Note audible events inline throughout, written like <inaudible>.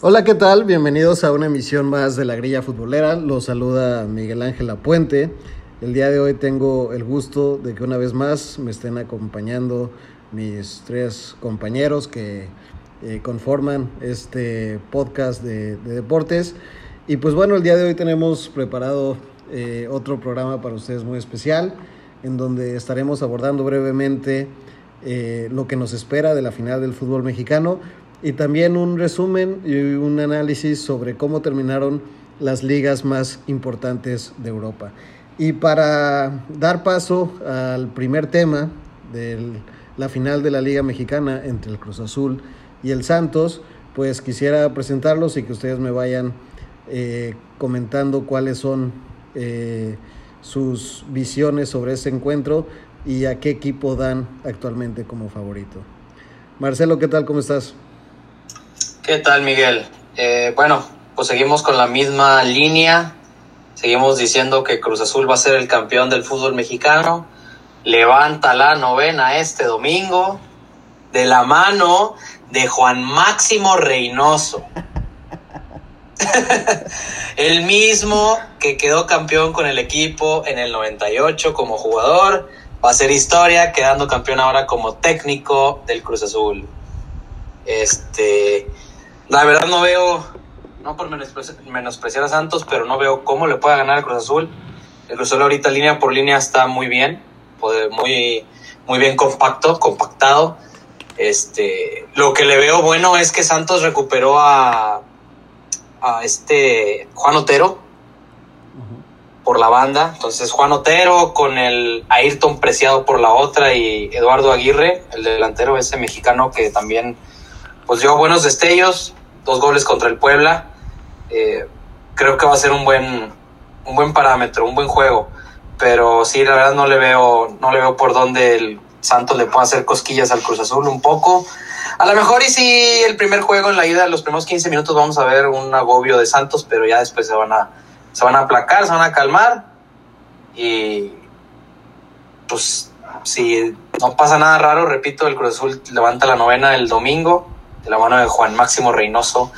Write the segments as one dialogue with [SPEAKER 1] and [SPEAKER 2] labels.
[SPEAKER 1] Hola, ¿qué tal? Bienvenidos a una emisión más de la Grilla Futbolera. Los saluda Miguel Ángel Apuente. El día de hoy tengo el gusto de que una vez más me estén acompañando mis tres compañeros que eh, conforman este podcast de, de, deportes. Y pues bueno, el día de hoy tenemos preparado eh, otro programa para ustedes muy especial, en donde estaremos abordando brevemente eh, lo que nos espera de la final del fútbol mexicano y también un resumen y un análisis sobre cómo terminaron las ligas más importantes de Europa. Y para dar paso al primer tema de la final de la Liga Mexicana entre el Cruz Azul y el Santos, pues quisiera presentarlos y que ustedes me vayan eh, comentando cuáles son eh, sus visiones sobre ese encuentro y a qué equipo dan actualmente como favorito. Marcelo, ¿qué tal? ¿Cómo estás?
[SPEAKER 2] ¿Qué tal, Miguel? Eh, bueno, pues seguimos con la misma línea. Seguimos diciendo que Cruz Azul va a ser el campeón del fútbol mexicano. Levanta la novena este domingo de la mano de Juan Máximo Reynoso. <laughs> el mismo que quedó campeón con el equipo en el 98 como jugador. Va a ser historia, quedando campeón ahora como técnico del Cruz Azul. Este, la verdad no veo, no por menospreciar a Santos, pero no veo cómo le pueda ganar al Cruz Azul. El Cruz Azul ahorita línea por línea está muy bien, muy, muy bien compacto, compactado. Este, lo que le veo bueno es que Santos recuperó a, a este Juan Otero por la banda. Entonces Juan Otero con el Ayrton Preciado por la otra y Eduardo Aguirre, el delantero ese mexicano que también pues dio buenos destellos, dos goles contra el Puebla. Eh, creo que va a ser un buen, un buen parámetro, un buen juego. Pero sí, la verdad no le veo, no le veo por dónde el Santos le pueda hacer cosquillas al Cruz Azul un poco. A lo mejor y si el primer juego en la ida, los primeros 15 minutos vamos a ver un agobio de Santos, pero ya después se van a, se van a aplacar, se van a calmar. Y pues si no pasa nada raro, repito, el Cruz Azul levanta la novena el domingo de la mano de Juan Máximo Reynoso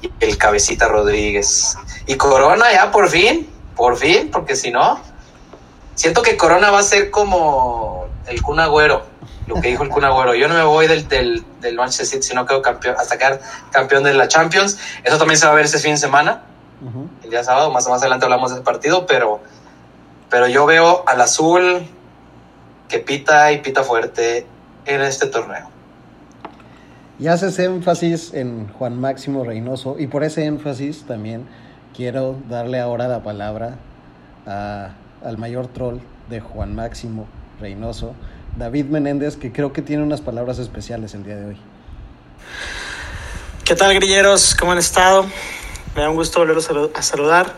[SPEAKER 2] y el Cabecita Rodríguez. Y Corona ya por fin, por fin, porque si no, siento que Corona va a ser como el Kun Agüero, lo que dijo el Kun Agüero. Yo no me voy del, del, del Manchester City si no quedo campeón, hasta quedar campeón de la Champions. Eso también se va a ver este fin de semana, el día sábado, más, más adelante hablamos del partido, pero, pero yo veo al azul que pita y pita fuerte en este torneo.
[SPEAKER 1] Y haces énfasis en Juan Máximo Reynoso y por ese énfasis también quiero darle ahora la palabra a, al mayor troll de Juan Máximo Reynoso, David Menéndez, que creo que tiene unas palabras especiales el día de hoy.
[SPEAKER 3] ¿Qué tal, grilleros? ¿Cómo han estado? Me da un gusto volveros a saludar.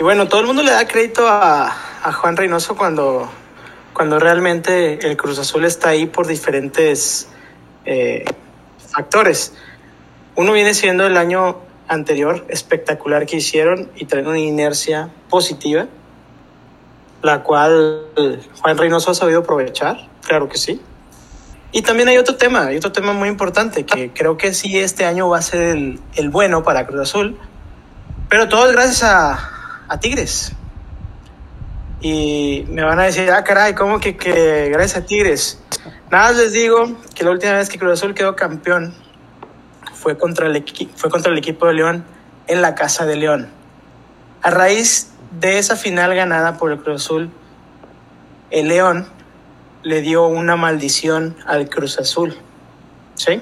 [SPEAKER 3] Y bueno, todo el mundo le da crédito a, a Juan Reynoso cuando, cuando realmente el Cruz Azul está ahí por diferentes eh, factores. Uno viene siendo el año anterior espectacular que hicieron y traen una inercia positiva, la cual Juan Reynoso ha sabido aprovechar, claro que sí. Y también hay otro tema, hay otro tema muy importante que creo que sí este año va a ser el, el bueno para Cruz Azul, pero todo es gracias a, a, Tigres. Y me van a decir, ah, caray, ¿cómo que, que gracias a Tigres? Nada les digo que la última vez que Cruz Azul quedó campeón fue contra, el fue contra el equipo de León en la Casa de León. A raíz de esa final ganada por el Cruz Azul, el León le dio una maldición al Cruz Azul. ¿Sí?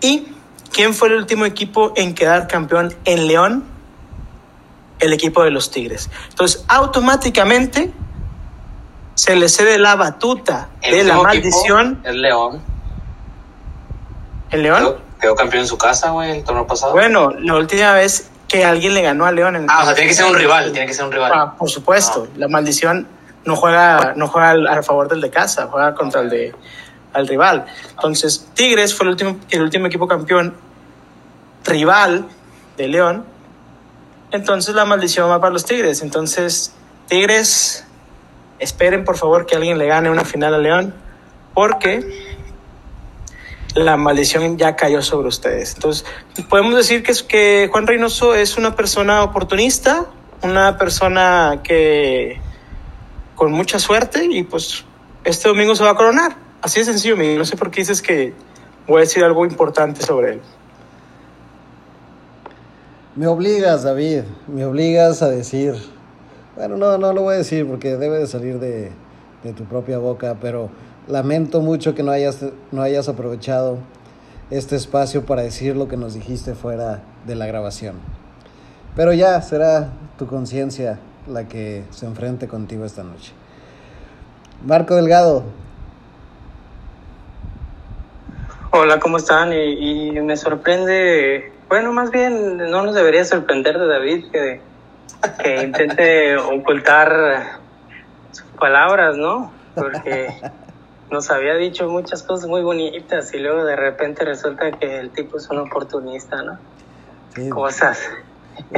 [SPEAKER 3] ¿Y quién fue el último equipo en quedar campeón en León? El equipo de los Tigres. Entonces, automáticamente se le cede la batuta de la maldición.
[SPEAKER 2] El León.
[SPEAKER 3] ¿El León?
[SPEAKER 2] Quedó, quedó, campeón en su casa, güey, el torneo pasado.
[SPEAKER 3] Bueno, la última vez que alguien le ganó a León. En
[SPEAKER 2] ah, o sea, tiene que ser un rival, tiene que ser un rival.
[SPEAKER 3] Ah, por supuesto, ah. la maldición no juega, no juega al, a favor del de casa, juega contra el de al rival. Entonces, Tigres fue el último, el último equipo campeón rival de León. Entonces la maldición va para los Tigres. Entonces, Tigres esperen por favor que alguien le gane una final a León, porque la maldición ya cayó sobre ustedes. Entonces, podemos decir que, que Juan Reynoso es una persona oportunista, una persona que con mucha suerte y pues este domingo se va a coronar. Así de sencillo. No sé por qué dices que voy a decir algo importante sobre él.
[SPEAKER 1] Me obligas, David, me obligas a decir, bueno, no, no lo voy a decir porque debe de salir de, de tu propia boca, pero lamento mucho que no hayas, no hayas aprovechado este espacio para decir lo que nos dijiste fuera de la grabación. Pero ya será tu conciencia la que se enfrente contigo esta noche. Marco Delgado.
[SPEAKER 4] Hola, ¿cómo están? Y, y me sorprende, bueno, más bien no nos debería sorprender de David que, que intente ocultar sus palabras, ¿no? Porque nos había dicho muchas cosas muy bonitas y luego de repente resulta que el tipo es un oportunista, ¿no?
[SPEAKER 1] Sí,
[SPEAKER 4] Cosas.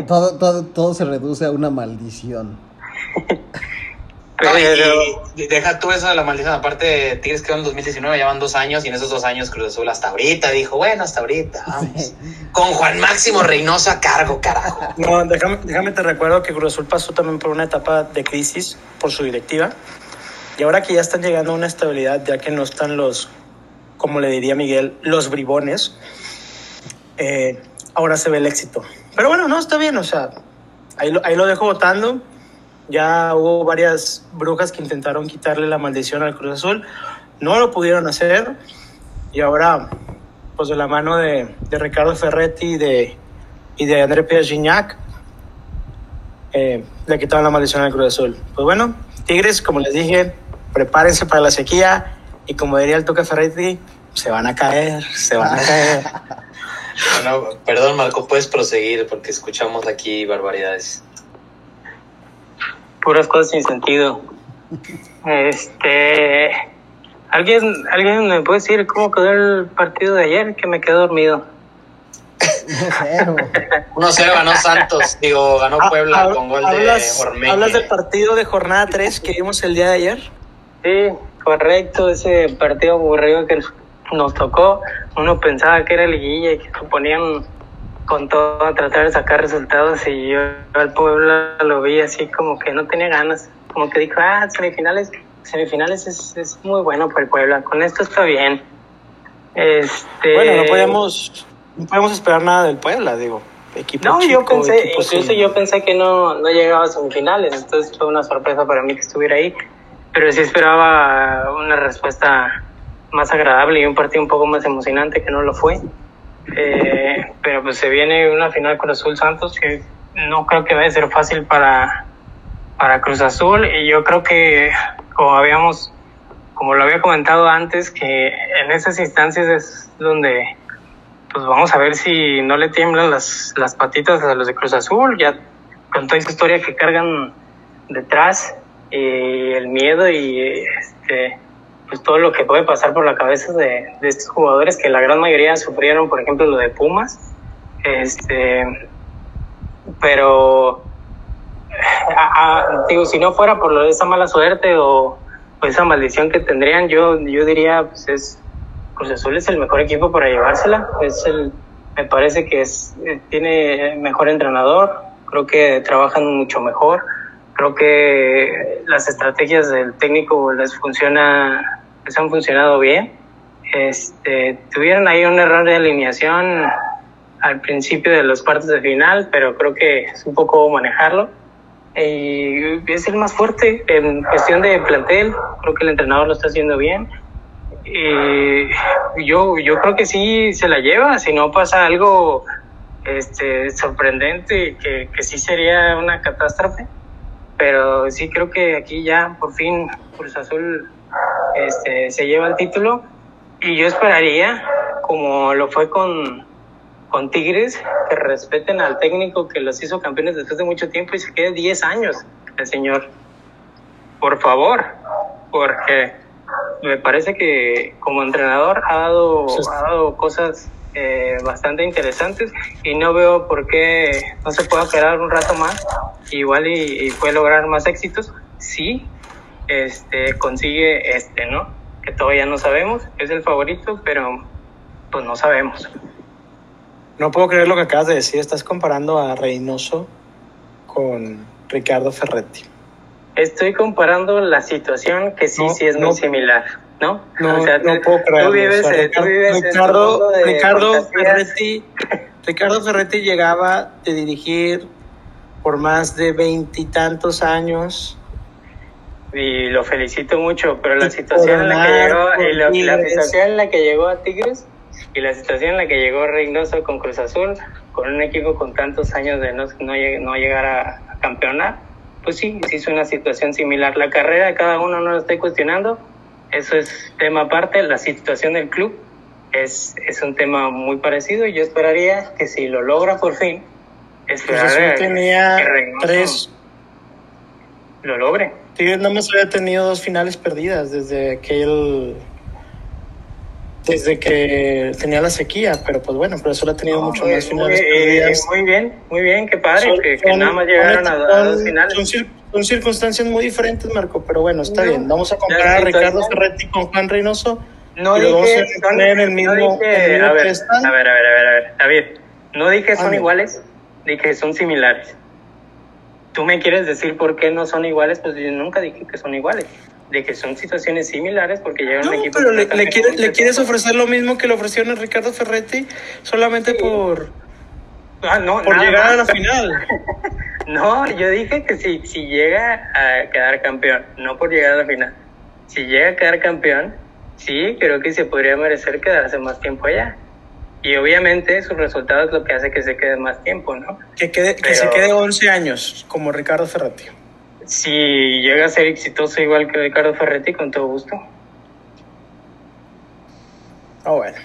[SPEAKER 1] todo, todo, todo se reduce a una maldición. <laughs>
[SPEAKER 2] Y, y deja tú eso de la maldición. Aparte, Tigres quedó en 2019, ya van dos años, y en esos dos años Cruz Azul hasta ahorita dijo, bueno, hasta ahorita, vamos. Con Juan Máximo Reynoso a cargo, carajo.
[SPEAKER 3] No, déjame, déjame te recuerdo que Cruz Azul pasó también por una etapa de crisis por su directiva. Y ahora que ya están llegando a una estabilidad, ya que no están los, como le diría Miguel, los bribones, eh, ahora se ve el éxito. Pero bueno, no, está bien, o sea, ahí lo, ahí lo dejo votando. Ya hubo varias brujas que intentaron quitarle la maldición al Cruz Azul. No lo pudieron hacer. Y ahora, pues de la mano de, de Ricardo Ferretti y de, y de André Pierre Gignac, eh, le quitaron la maldición al Cruz Azul. Pues bueno, Tigres, como les dije, prepárense para la sequía. Y como diría el Tuca Ferretti, se van a caer, se van a caer. <laughs>
[SPEAKER 2] Bueno, perdón, Marco, puedes proseguir porque escuchamos aquí barbaridades.
[SPEAKER 4] Puras cosas sin sentido. Este, alguien, alguien me puede decir cómo quedó el partido de ayer, que me quedé dormido. <laughs>
[SPEAKER 1] Cero.
[SPEAKER 2] 1-0 ganó Santos, digo, ganó Puebla
[SPEAKER 3] Ah,
[SPEAKER 2] con gol de Ormeño.
[SPEAKER 3] hablas del partido de jornada 3 que vimos el día de ayer.
[SPEAKER 4] Sí, correcto, ese partido aburrido que nos tocó. Uno pensaba que era liguilla y que se ponían con todo a tratar de sacar resultados y yo al Puebla lo vi así como que no tenía ganas, como que dijo, ah, semifinales, semifinales es, es muy bueno para el Puebla, con esto está bien. Este,
[SPEAKER 3] Bueno, no podíamos, no podíamos esperar nada del Puebla, digo. Equipo
[SPEAKER 4] No,
[SPEAKER 3] chico,
[SPEAKER 4] yo pensé, incluso
[SPEAKER 3] sin-
[SPEAKER 4] yo pensé que no, no llegaba a semifinales, entonces fue una sorpresa para mí que estuviera ahí, pero sí esperaba una respuesta más agradable y un partido un poco más emocionante que no lo fue. Eh, pero pues se viene una final con Azul Santos que no creo que vaya a ser fácil para, para Cruz Azul. Y yo creo que como habíamos, como lo había comentado antes, que en esas instancias es donde pues vamos a ver si no le tiemblan las, las patitas a los de Cruz Azul, ya con toda esa historia que cargan detrás, y el miedo y este, pues todo lo que puede pasar por la cabeza de, de estos jugadores, que la gran mayoría sufrieron, por ejemplo, lo de Pumas, este, pero a- a- digo, si no fuera por lo de esa mala suerte o, o esa maldición que tendrían, yo, yo diría, pues es Cruz Azul es el mejor equipo para llevársela. Es el, me parece que es, eh, tiene mejor entrenador, creo que trabajan mucho mejor, creo que las estrategias del técnico les funciona, les han funcionado bien. Este, tuvieron ahí un error de alineación al principio de los cuartos de final, pero creo que es un poco manejarlo. Y es el más fuerte en cuestión de plantel, creo que el entrenador lo está haciendo bien. Y yo, yo creo que sí se la lleva, si no pasa algo este, sorprendente, que, que sí sería una catástrofe. Pero sí creo que aquí ya por fin Cruz Azul este, se lleva el título. Y yo esperaría, como lo fue con, con Tigres, que respeten al técnico que los hizo campeones después de mucho tiempo y se quede 10 años el señor. Por favor, porque me parece que como entrenador ha dado, ha dado cosas eh, bastante interesantes y no veo por qué no se pueda quedar un rato más igual y, y puede lograr más éxitos si este consigue este no que todavía no sabemos es el favorito pero pues no sabemos.
[SPEAKER 3] No puedo creer lo que acabas de decir. Estás comparando a Reynoso con Ricardo Ferretti.
[SPEAKER 4] Estoy comparando la situación que sí,
[SPEAKER 3] No,
[SPEAKER 4] sí es
[SPEAKER 3] no.
[SPEAKER 4] muy similar, ¿no?
[SPEAKER 3] No,
[SPEAKER 4] O sea,
[SPEAKER 3] no
[SPEAKER 4] tú-
[SPEAKER 3] puedo creerlo.
[SPEAKER 4] Tú vives,
[SPEAKER 3] O sea,
[SPEAKER 4] tú vives en tu
[SPEAKER 3] Ricardo,
[SPEAKER 4] mundo de
[SPEAKER 3] Ricardo
[SPEAKER 4] fantasías.
[SPEAKER 3] Ferretti, Ricardo Ferretti llegaba de dirigir por más de veintitantos años.
[SPEAKER 4] Y lo felicito mucho, pero la situación en la que llegó y lo- la situación en la que llegó a Tigres y la situación en la que llegó Reynoso con Cruz Azul, con un equipo con tantos años de no, no, no llegar a, a campeonar, pues sí, sí es una situación similar. La carrera de cada uno no lo estoy cuestionando, eso es tema aparte, la situación del club es, es un tema muy parecido y yo esperaría que si lo logra por fin, esperar a
[SPEAKER 3] tenía
[SPEAKER 4] que Reynoso
[SPEAKER 3] tres.
[SPEAKER 4] lo logre.
[SPEAKER 3] Tigres nada más había tenido dos finales perdidas desde aquel. Desde que tenía la sequía, pero pues bueno, pero solo ha tenido mucho
[SPEAKER 4] Muy-
[SPEAKER 3] más finales
[SPEAKER 4] muy, eh,
[SPEAKER 3] perdidas.
[SPEAKER 4] muy bien, muy bien, qué padre,
[SPEAKER 3] Son-
[SPEAKER 4] que, que
[SPEAKER 3] son-
[SPEAKER 4] nada más llegaron a, a dos finales.
[SPEAKER 3] Son, cir- son circunstancias muy diferentes, Marco, pero bueno, está
[SPEAKER 4] No,
[SPEAKER 3] bien. Vamos a comparar a Ricardo Ferretti con Juan Reynoso.
[SPEAKER 4] No
[SPEAKER 3] y
[SPEAKER 4] dije,
[SPEAKER 3] a
[SPEAKER 4] son-
[SPEAKER 3] el
[SPEAKER 4] no dije-
[SPEAKER 3] en el mismo
[SPEAKER 4] a, ver, a ver, a ver, a ver, a ver, David, no dije son iguales, dije son similares. Tú me quieres decir por qué no son iguales, pues yo nunca dije que son iguales. De que son situaciones similares porque llega
[SPEAKER 3] No,
[SPEAKER 4] un equipo.
[SPEAKER 3] pero le, quiere- quieres ofrecer lo mismo que le ofrecieron a Ricardo Ferretti solamente por,
[SPEAKER 4] Ah, no,
[SPEAKER 3] por llegar a la final. <laughs>
[SPEAKER 4] No, yo dije que si, si llega a quedar campeón, no por llegar a la final. Si llega a quedar campeón, sí, creo que se podría merecer quedarse más tiempo allá. Y obviamente su resultado es lo que hace que se quede más tiempo, ¿no?
[SPEAKER 3] Que, quede, que se quede 11 años, como Ricardo Ferretti.
[SPEAKER 4] Si llega a ser exitoso igual que Ricardo Ferretti, con todo gusto.
[SPEAKER 3] Ah, bueno.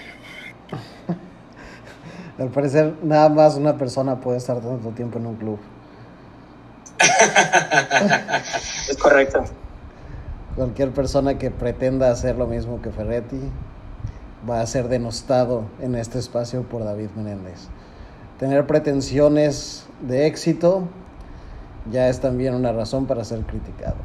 [SPEAKER 3] <laughs>
[SPEAKER 1] Al parecer, nada más una persona puede estar tanto tiempo en un club. <laughs>
[SPEAKER 4] Es correcto.
[SPEAKER 1] Cualquier persona que pretenda hacer lo mismo que Ferretti va a ser denostado en este espacio por David Menéndez. Tener pretensiones de éxito ya es también una razón para ser criticado.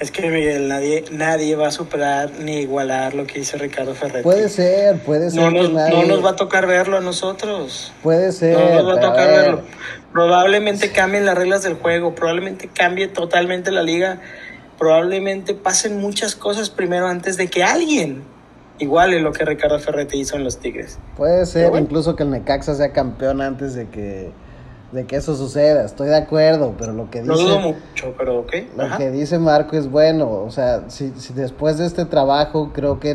[SPEAKER 3] Es que Miguel, nadie, nadie va a superar ni igualar lo que hizo Ricardo Ferretti.
[SPEAKER 1] Puede ser, puede ser
[SPEAKER 3] no,
[SPEAKER 1] que
[SPEAKER 3] nos,
[SPEAKER 1] nadie-
[SPEAKER 3] no nos va a tocar verlo a nosotros.
[SPEAKER 1] Puede ser.
[SPEAKER 3] No nos va a tocar
[SPEAKER 1] ver,
[SPEAKER 3] verlo. Probablemente cambien las reglas del juego, probablemente cambie totalmente la liga, probablemente pasen muchas cosas primero antes de que alguien iguale lo que Ricardo Ferretti hizo en los Tigres.
[SPEAKER 1] Puede ser
[SPEAKER 3] bueno.
[SPEAKER 1] incluso que el Necaxa sea campeón antes de que, de que eso suceda. Estoy de acuerdo, pero lo que
[SPEAKER 3] Lo
[SPEAKER 1] dice...
[SPEAKER 3] dudo mucho, pero ok.
[SPEAKER 1] Lo
[SPEAKER 3] ajá.
[SPEAKER 1] que dice Marco es bueno, o sea, si, si después de este trabajo creo que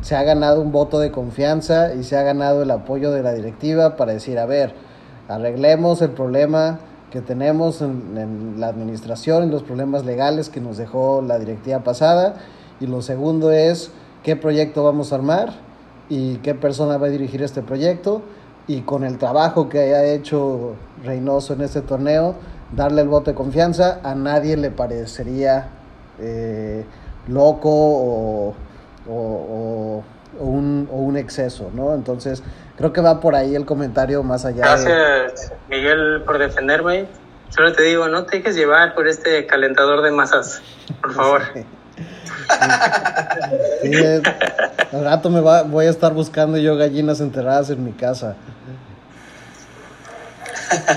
[SPEAKER 1] se ha ganado un voto de confianza y se ha ganado el apoyo de la directiva para decir, a ver, arreglemos el problema que tenemos en, en la administración, en los problemas legales que nos dejó la directiva pasada, y lo segundo es qué proyecto vamos a armar y qué persona va a dirigir este proyecto, y con el trabajo que haya hecho Reynoso en este torneo, darle el voto de confianza, a nadie le parecería eh, loco o, o- o- o un, o un exceso, ¿no? Entonces, creo que va por ahí el comentario más allá de...
[SPEAKER 4] Gracias, Miguel, por defenderme. Solo te digo, no te dejes llevar por este calentador de masas, por favor. <laughs> <laughs>
[SPEAKER 1] Sí, eh, al rato me va, voy a estar buscando yo gallinas enterradas en mi casa.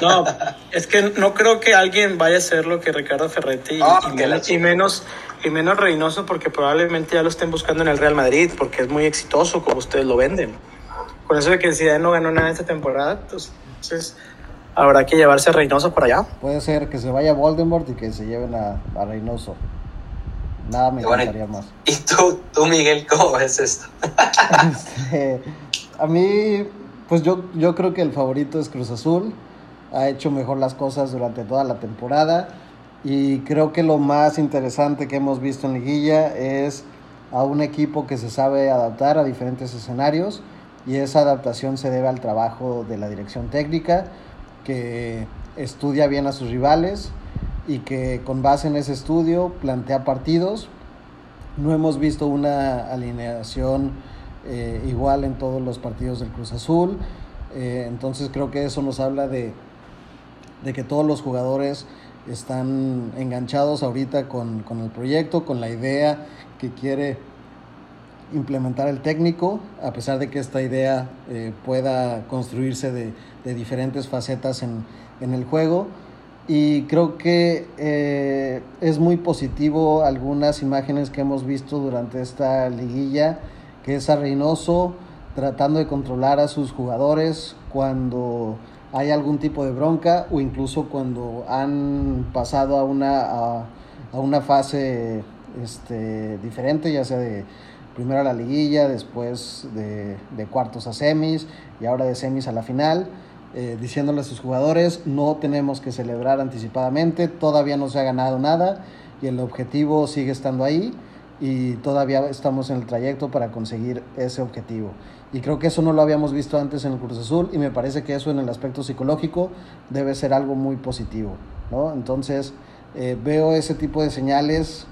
[SPEAKER 3] No, es que no creo que alguien vaya a hacer lo que Ricardo Ferretti y,
[SPEAKER 2] Ah,
[SPEAKER 3] y
[SPEAKER 2] la
[SPEAKER 3] menos, y menos y menos Reynoso porque probablemente ya lo estén buscando en el Real Madrid porque es muy exitoso como ustedes lo venden. Con eso de que Zidane no ganó nada esta temporada, pues, entonces habrá que llevarse a Reynoso para allá.
[SPEAKER 1] Puede ser que se vaya Voldemort y que se lleven a, a Reynoso. Nada me
[SPEAKER 2] bueno.
[SPEAKER 1] encantaría más.
[SPEAKER 2] ¿Y tú, tú, Miguel, cómo ves esto? <laughs> <laughs>
[SPEAKER 1] Este, a mí, pues yo, yo creo que el favorito es Cruz Azul. Ha hecho mejor las cosas durante toda la temporada. Y creo que lo más interesante que hemos visto en Liguilla es a un equipo que se sabe adaptar a diferentes escenarios. Y esa adaptación se debe al trabajo de la dirección técnica, que estudia bien a sus rivales y que con base en ese estudio plantea partidos no hemos visto una alineación eh, igual en todos los partidos del Cruz Azul. Eh, entonces creo que eso nos habla de, de que todos los jugadores están enganchados ahorita con, con el proyecto, con la idea que quiere implementar el técnico, a pesar de que esta idea eh, pueda construirse de, de, diferentes facetas en, en, el juego. Y creo que eh, es muy positivo algunas imágenes que hemos visto durante esta liguilla, que es a Reynoso tratando de controlar a sus jugadores cuando hay algún tipo de bronca o incluso cuando han pasado a una, a, a una fase este, diferente, ya sea de primero a la liguilla, después de, de, cuartos a semis y ahora de semis a la final, eh, diciéndole a sus jugadores, no tenemos que celebrar anticipadamente, todavía no se ha ganado nada y el objetivo sigue estando ahí y todavía estamos en el trayecto para conseguir ese objetivo. Y creo que eso no lo habíamos visto antes en el Cruz Azul y me parece que eso en el aspecto psicológico debe ser algo muy positivo. ¿no? Entonces eh, veo ese tipo de señales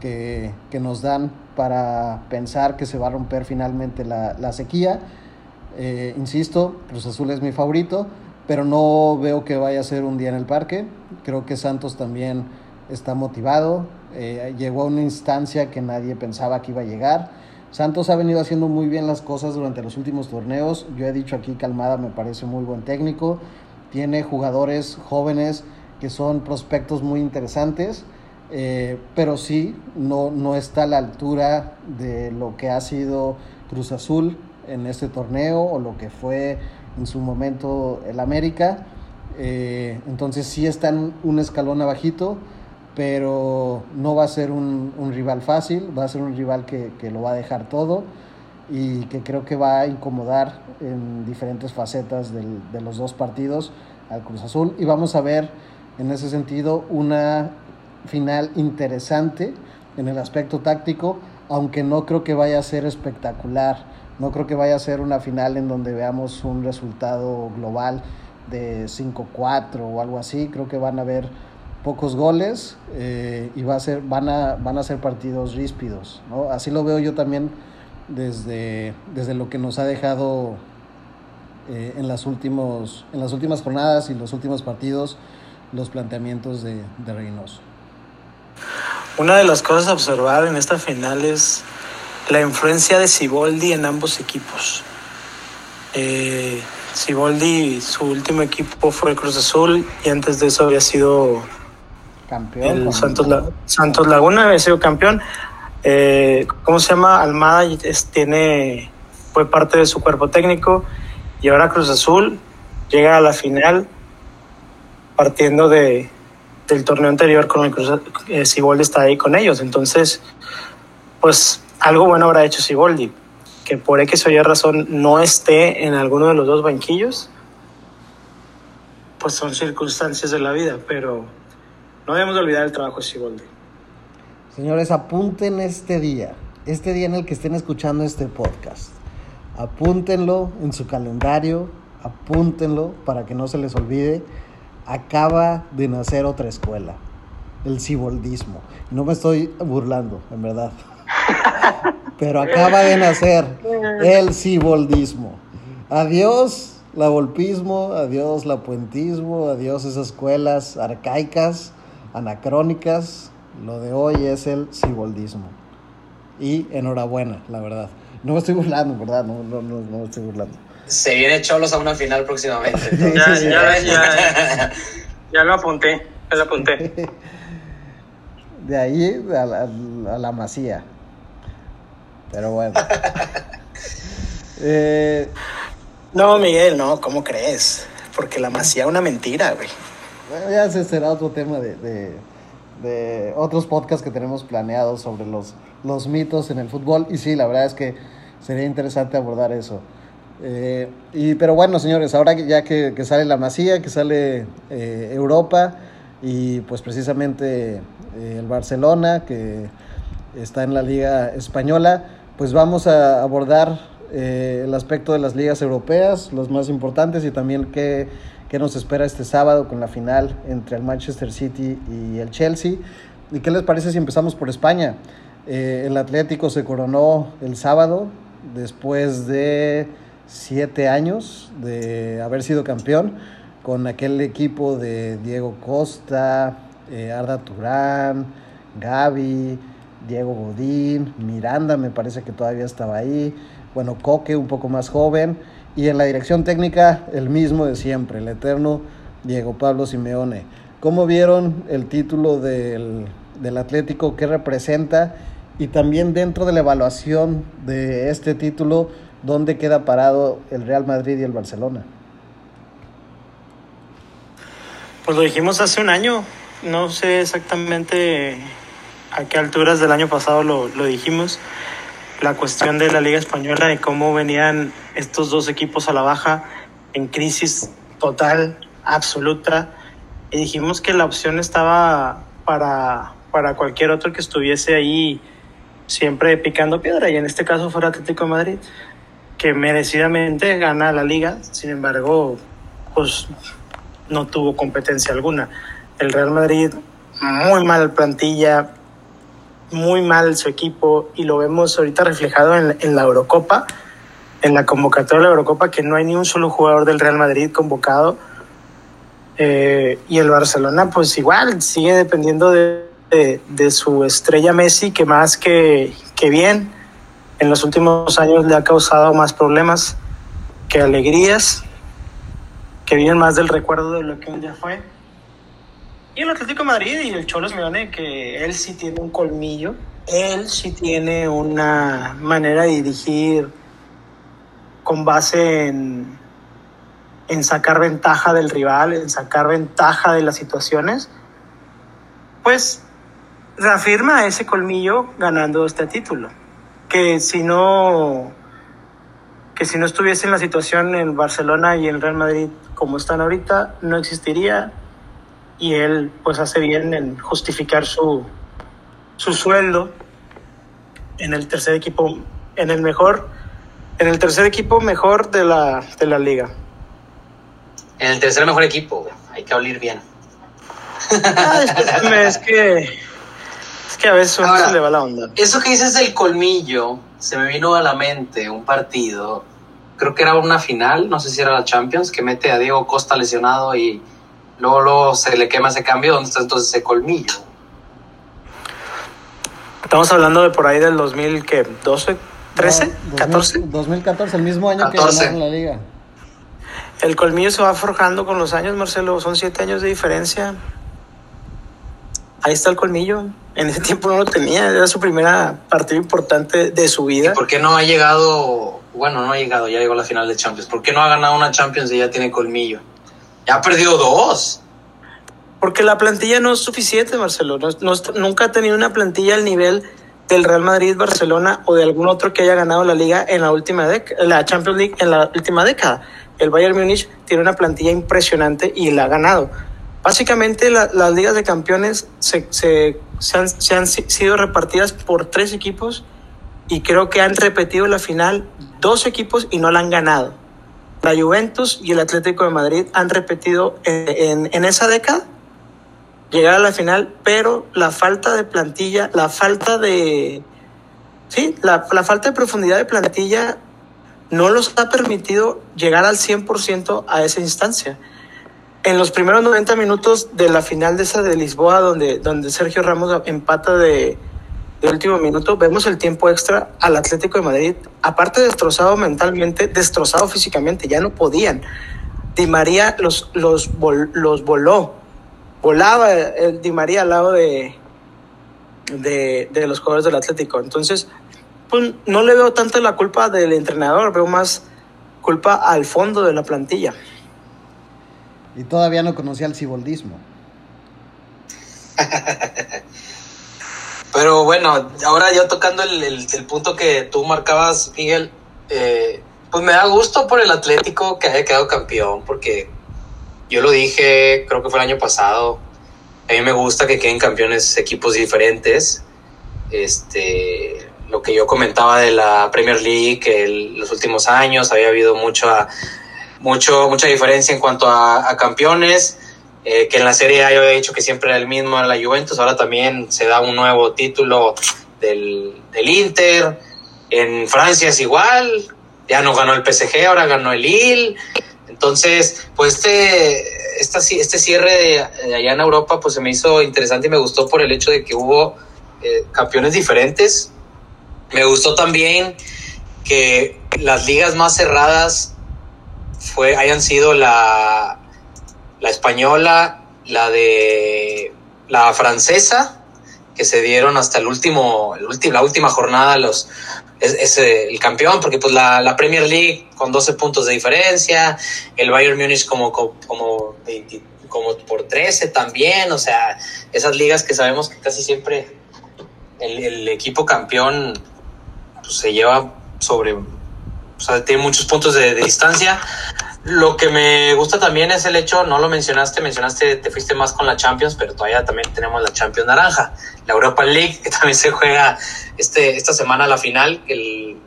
[SPEAKER 1] que, que, nos dan para pensar que se va a romper finalmente la, la sequía. Eh, insisto, Cruz Azul es mi favorito, pero no veo que vaya a ser un día en el parque. Creo que Santos también está motivado. Eh, llegó a una instancia que nadie pensaba que iba a llegar. Santos ha venido haciendo muy bien las cosas durante los últimos torneos. Yo he dicho aquí que Almada me parece muy buen técnico. Tiene jugadores jóvenes que son prospectos muy interesantes. Eh, pero sí, no, no está a la altura de lo que ha sido Cruz Azul en este torneo o lo que fue en su momento el América. Eh, entonces sí están un escalón abajito, pero no va a ser un, un, rival fácil, va a ser un rival que, que, lo va a dejar todo y que creo que va a incomodar en diferentes facetas del, de los dos partidos al Cruz Azul. Y vamos a ver en ese sentido una final interesante en el aspecto táctico, aunque no creo que vaya a ser espectacular. No creo que vaya a ser una final en donde veamos un resultado global de 5-4 o algo así. Creo que van a haber pocos goles eh, y va a ser, van, a, van a ser partidos ríspidos. ¿no? Así lo veo yo también desde, desde lo que nos ha dejado eh, en, las últimos, en las últimas jornadas y los últimos partidos los planteamientos de, de Reynoso.
[SPEAKER 3] Una de las cosas a observar en esta final es la influencia de Siboldi en ambos equipos. Eh, Siboldi, su último equipo fue el Cruz Azul y antes de eso había sido
[SPEAKER 1] campeón.
[SPEAKER 3] El Santos, La, Santos, Laguna había sido campeón. Eh, ¿Cómo se llama? Almada es, tiene, fue parte de su cuerpo técnico y ahora Cruz Azul llega a la final partiendo de, del torneo anterior con el Cruz eh, Siboldi está ahí con ellos. Entonces, pues algo bueno habrá hecho Siboldi, que por X o Y razón no esté en alguno de los dos banquillos, pues son circunstancias de la vida, pero no debemos olvidar el trabajo de Siboldi.
[SPEAKER 1] Señores, apunten este día, este día en el que estén escuchando este podcast. Apúntenlo en su calendario, apúntenlo para que no se les olvide. Acaba de nacer otra escuela, el ciboldismo. No me estoy burlando, en verdad. Pero acaba de nacer el ciboldismo. Adiós la volpismo, adiós la puentismo, adiós esas escuelas arcaicas, anacrónicas. Lo de hoy es el ciboldismo. Y enhorabuena, la verdad. No me estoy burlando, ¿verdad? No, no, no, no me estoy burlando.
[SPEAKER 2] Se viene Cholos a una final próximamente. <laughs>
[SPEAKER 4] ya, ya, ya, <laughs> ya, lo apunté, ya lo apunté. <laughs>
[SPEAKER 1] De ahí a la, a la masía. Pero bueno. <laughs>
[SPEAKER 3] eh, no, Miguel, no, ¿cómo crees? Porque la masía es una mentira, güey.
[SPEAKER 1] Bueno, ya ese será otro tema de, de, de, otros podcasts que tenemos planeados sobre los, los mitos en el fútbol. Y sí, la verdad es que sería interesante abordar eso. Eh, y, pero bueno, señores, ahora ya que, que sale la masía, que sale eh, Europa y pues precisamente eh, el Barcelona, que está en la Liga Española, pues vamos a abordar eh, el aspecto de las ligas europeas, los más importantes y también qué, qué, nos espera este sábado con la final entre el Manchester City y el Chelsea. ¿Y qué les parece si empezamos por España? Eh, el Atlético se coronó el sábado después de siete años de haber sido campeón con aquel equipo de Diego Costa, eh, Arda Turán, Gaby, Diego Godín, Miranda me parece que todavía estaba ahí, bueno, Coque un poco más joven, y en la dirección técnica el mismo de siempre, el eterno Diego Pablo Simeone. ¿Cómo vieron el título del, del Atlético? ¿Qué representa? Y también dentro de la evaluación de este título, ¿dónde queda parado el Real Madrid y el Barcelona?
[SPEAKER 3] Pues lo dijimos hace un año, no sé exactamente a qué alturas del año pasado lo, lo dijimos, la cuestión de la Liga Española y cómo venían estos dos equipos a la baja en crisis total, absoluta, y dijimos que la opción estaba para, para cualquier otro que estuviese ahí siempre picando piedra, y en este caso fue el Atlético de Madrid, que merecidamente gana la liga, sin embargo, pues no tuvo competencia alguna. El Real Madrid, muy mal plantilla, muy mal su equipo y lo vemos ahorita reflejado en, la Eurocopa, en la convocatoria de la Eurocopa, que no hay ni un solo jugador del Real Madrid convocado. Eh, y el Barcelona, pues igual, sigue dependiendo de, de, de, su estrella Messi, que más que, que bien, en los últimos años le ha causado más problemas que alegrías que vienen más del recuerdo de lo que un día fue. Y el Atlético Madrid y el Cholo Simeone, que él sí tiene un colmillo, él sí tiene una manera de dirigir con base en, en sacar ventaja del rival, en sacar ventaja de las situaciones, pues reafirma ese colmillo ganando este título. Que si no que si no estuviese en la situación en Barcelona y en Real Madrid como están ahorita, no existiría. Y él pues hace bien en justificar su, su sueldo en el tercer equipo, en el mejor, en el tercer equipo mejor de la, de la liga.
[SPEAKER 2] En el tercer mejor equipo, hay que oír bien.
[SPEAKER 3] Ah, es que es que a veces uno
[SPEAKER 2] Ahora,
[SPEAKER 3] se le va la onda.
[SPEAKER 2] Eso que dices del colmillo, se me vino a la mente un partido, creo que era una final, no sé si era la Champions, que mete a Diego Costa lesionado y luego, luego se le quema ese cambio, ¿dónde está entonces ese colmillo?
[SPEAKER 3] Estamos hablando de por ahí del 2012, 13,
[SPEAKER 1] No,
[SPEAKER 3] 14.
[SPEAKER 1] 2014, el mismo año
[SPEAKER 2] 14.
[SPEAKER 1] que ganaron la liga.
[SPEAKER 3] El colmillo se va forjando con los años, Marcelo. Son siete años de diferencia. Ahí está el colmillo. En ese tiempo no lo tenía. Era su primera partido importante de su
[SPEAKER 2] ¿Y
[SPEAKER 3] vida.
[SPEAKER 2] por qué no ha llegado, bueno, no ha llegado, ya llegó a la final de Champions? ¿Por qué no ha ganado una Champions y ya tiene colmillo? Ya ha perdido dos.
[SPEAKER 3] Porque la plantilla no es suficiente, Marcelo. No, no- nunca ha tenido una plantilla al nivel del Real Madrid, Barcelona o de algún otro que haya ganado la liga en la última la Champions League en la última década. El Bayern Múnich tiene una plantilla impresionante y la ha ganado. Básicamente la- las ligas de campeones se, se- han, sido repartidas por tres equipos y creo que han repetido la final dos equipos y no la han ganado. La Juventus y el Atlético de Madrid han repetido en, en- esa década llegar a la final, pero la falta de plantilla, la falta de... Sí, la, la falta de profundidad de plantilla no los ha permitido llegar al 100% a esa instancia. En los primeros 90 minutos de la final de esa de Lisboa, donde, donde Sergio Ramos empata de, de último minuto, vemos el tiempo extra al Atlético de Madrid, aparte destrozado mentalmente, destrozado físicamente, ya no podían. Di María los, los, vol- los voló, volaba el Di María al lado de, de, de los jugadores del Atlético. Entonces, pues no le veo tanto la culpa del entrenador, veo más culpa al fondo de la plantilla.
[SPEAKER 1] Y todavía no conocía el ciboldismo. <laughs>
[SPEAKER 2] Pero bueno, ahora yo tocando el, el- punto que tú marcabas, Miguel, eh, pues me da gusto por el Atlético que haya quedado campeón, porque yo lo dije, creo que fue el año pasado, a mí me gusta que queden campeones equipos diferentes. Este, lo que yo comentaba de la Premier League, que el- los últimos años había habido mucha, mucho, mucha diferencia en cuanto a campeones. Eh, que en la Serie A yo había dicho que siempre era el mismo en la Juventus, ahora también se da un nuevo título del, del Inter, en Francia es igual, ya no ganó el PSG, ahora ganó el Lille, entonces pues este, esta, este cierre de allá en Europa pues se me hizo interesante y me gustó por el hecho de que hubo eh, campeones diferentes. Me gustó también que las ligas más cerradas fue, hayan sido la, la española, la de la francesa, que se dieron hasta el último, el último la última jornada los es, el campeón, porque pues la, la, Premier League con 12 puntos de diferencia, el Bayern Múnich como, como, como, por 13 también, o sea, esas ligas que sabemos que casi siempre el, el equipo campeón pues, se lleva sobre, o sea, tiene muchos puntos de distancia. Lo que me gusta también es el hecho, no lo mencionaste, mencionaste, te fuiste más con la Champions, pero todavía también tenemos la Champions Naranja, la Europa League, <laughs> que también se juega este, esta semana la final, el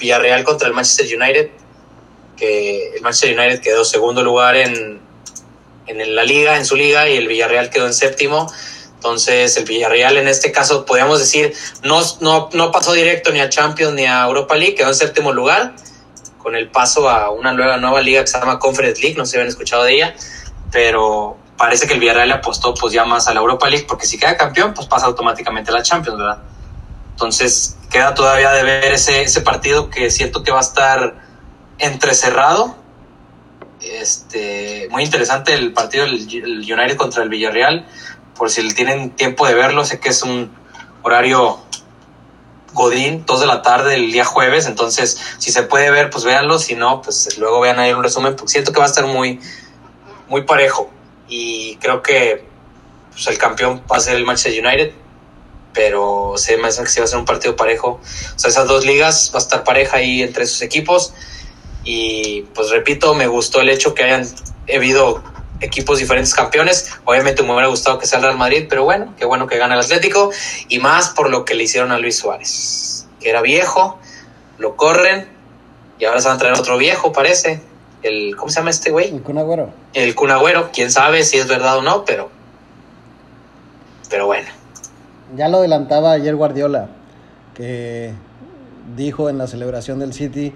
[SPEAKER 2] Villarreal contra el Manchester United, que el Manchester United quedó segundo lugar en, en la liga, en su liga, y el Villarreal quedó en séptimo. Entonces, el Villarreal en este caso, podríamos decir, no, no, no pasó directo ni a Champions ni a Europa League, quedó en séptimo lugar con el paso a una nueva, nueva liga que se llama Conference League, no si habían escuchado de ella, pero parece que el Villarreal apostó pues ya más a la Europa League, porque si queda campeón, pues pasa automáticamente a la Champions, ¿verdad? Entonces queda todavía de ver ese, ese partido que siento que va a estar entrecerrado. Este, muy interesante el partido del United contra el Villarreal, por si tienen tiempo de verlo, sé que es un horario Godín, 2 de la tarde el día jueves, entonces si se puede ver, pues véanlo, si no, pues luego vean ahí un resumen, porque siento que va a estar muy, muy parejo y creo que pues, el campeón va a ser el Manchester United, pero se me hace que sí va a ser un partido parejo, o sea, esas dos ligas va a estar pareja ahí entre esos equipos y pues repito, me gustó el hecho que hayan habido equipos diferentes campeones. Obviamente me hubiera gustado que sea el Real Madrid, pero bueno, qué bueno que gane el Atlético. Y más por lo que le hicieron a Luis Suárez, que era viejo, lo corren y ahora se van a traer otro viejo, parece. El, ¿Cómo se llama este güey?
[SPEAKER 1] El Cunagüero.
[SPEAKER 2] El Cunagüero, quién sabe si es verdad o no, pero. Pero bueno.
[SPEAKER 1] Ya lo adelantaba ayer Guardiola, que dijo en la celebración del City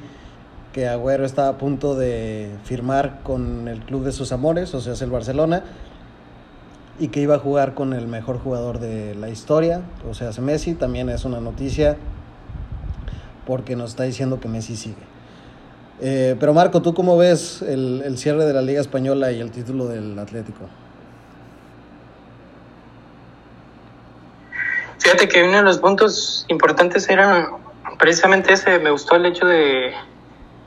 [SPEAKER 1] que Agüero estaba a punto de firmar con el club de sus amores, o sea, es el Barcelona, y que iba a jugar con el mejor jugador de la historia, o sea, es Messi, también es una noticia porque nos está diciendo que Messi sigue. Eh, pero Marco, ¿tú cómo ves el, el cierre de la Liga Española y el título del Atlético?
[SPEAKER 4] Fíjate que uno de los puntos importantes era precisamente ese, me gustó el hecho de,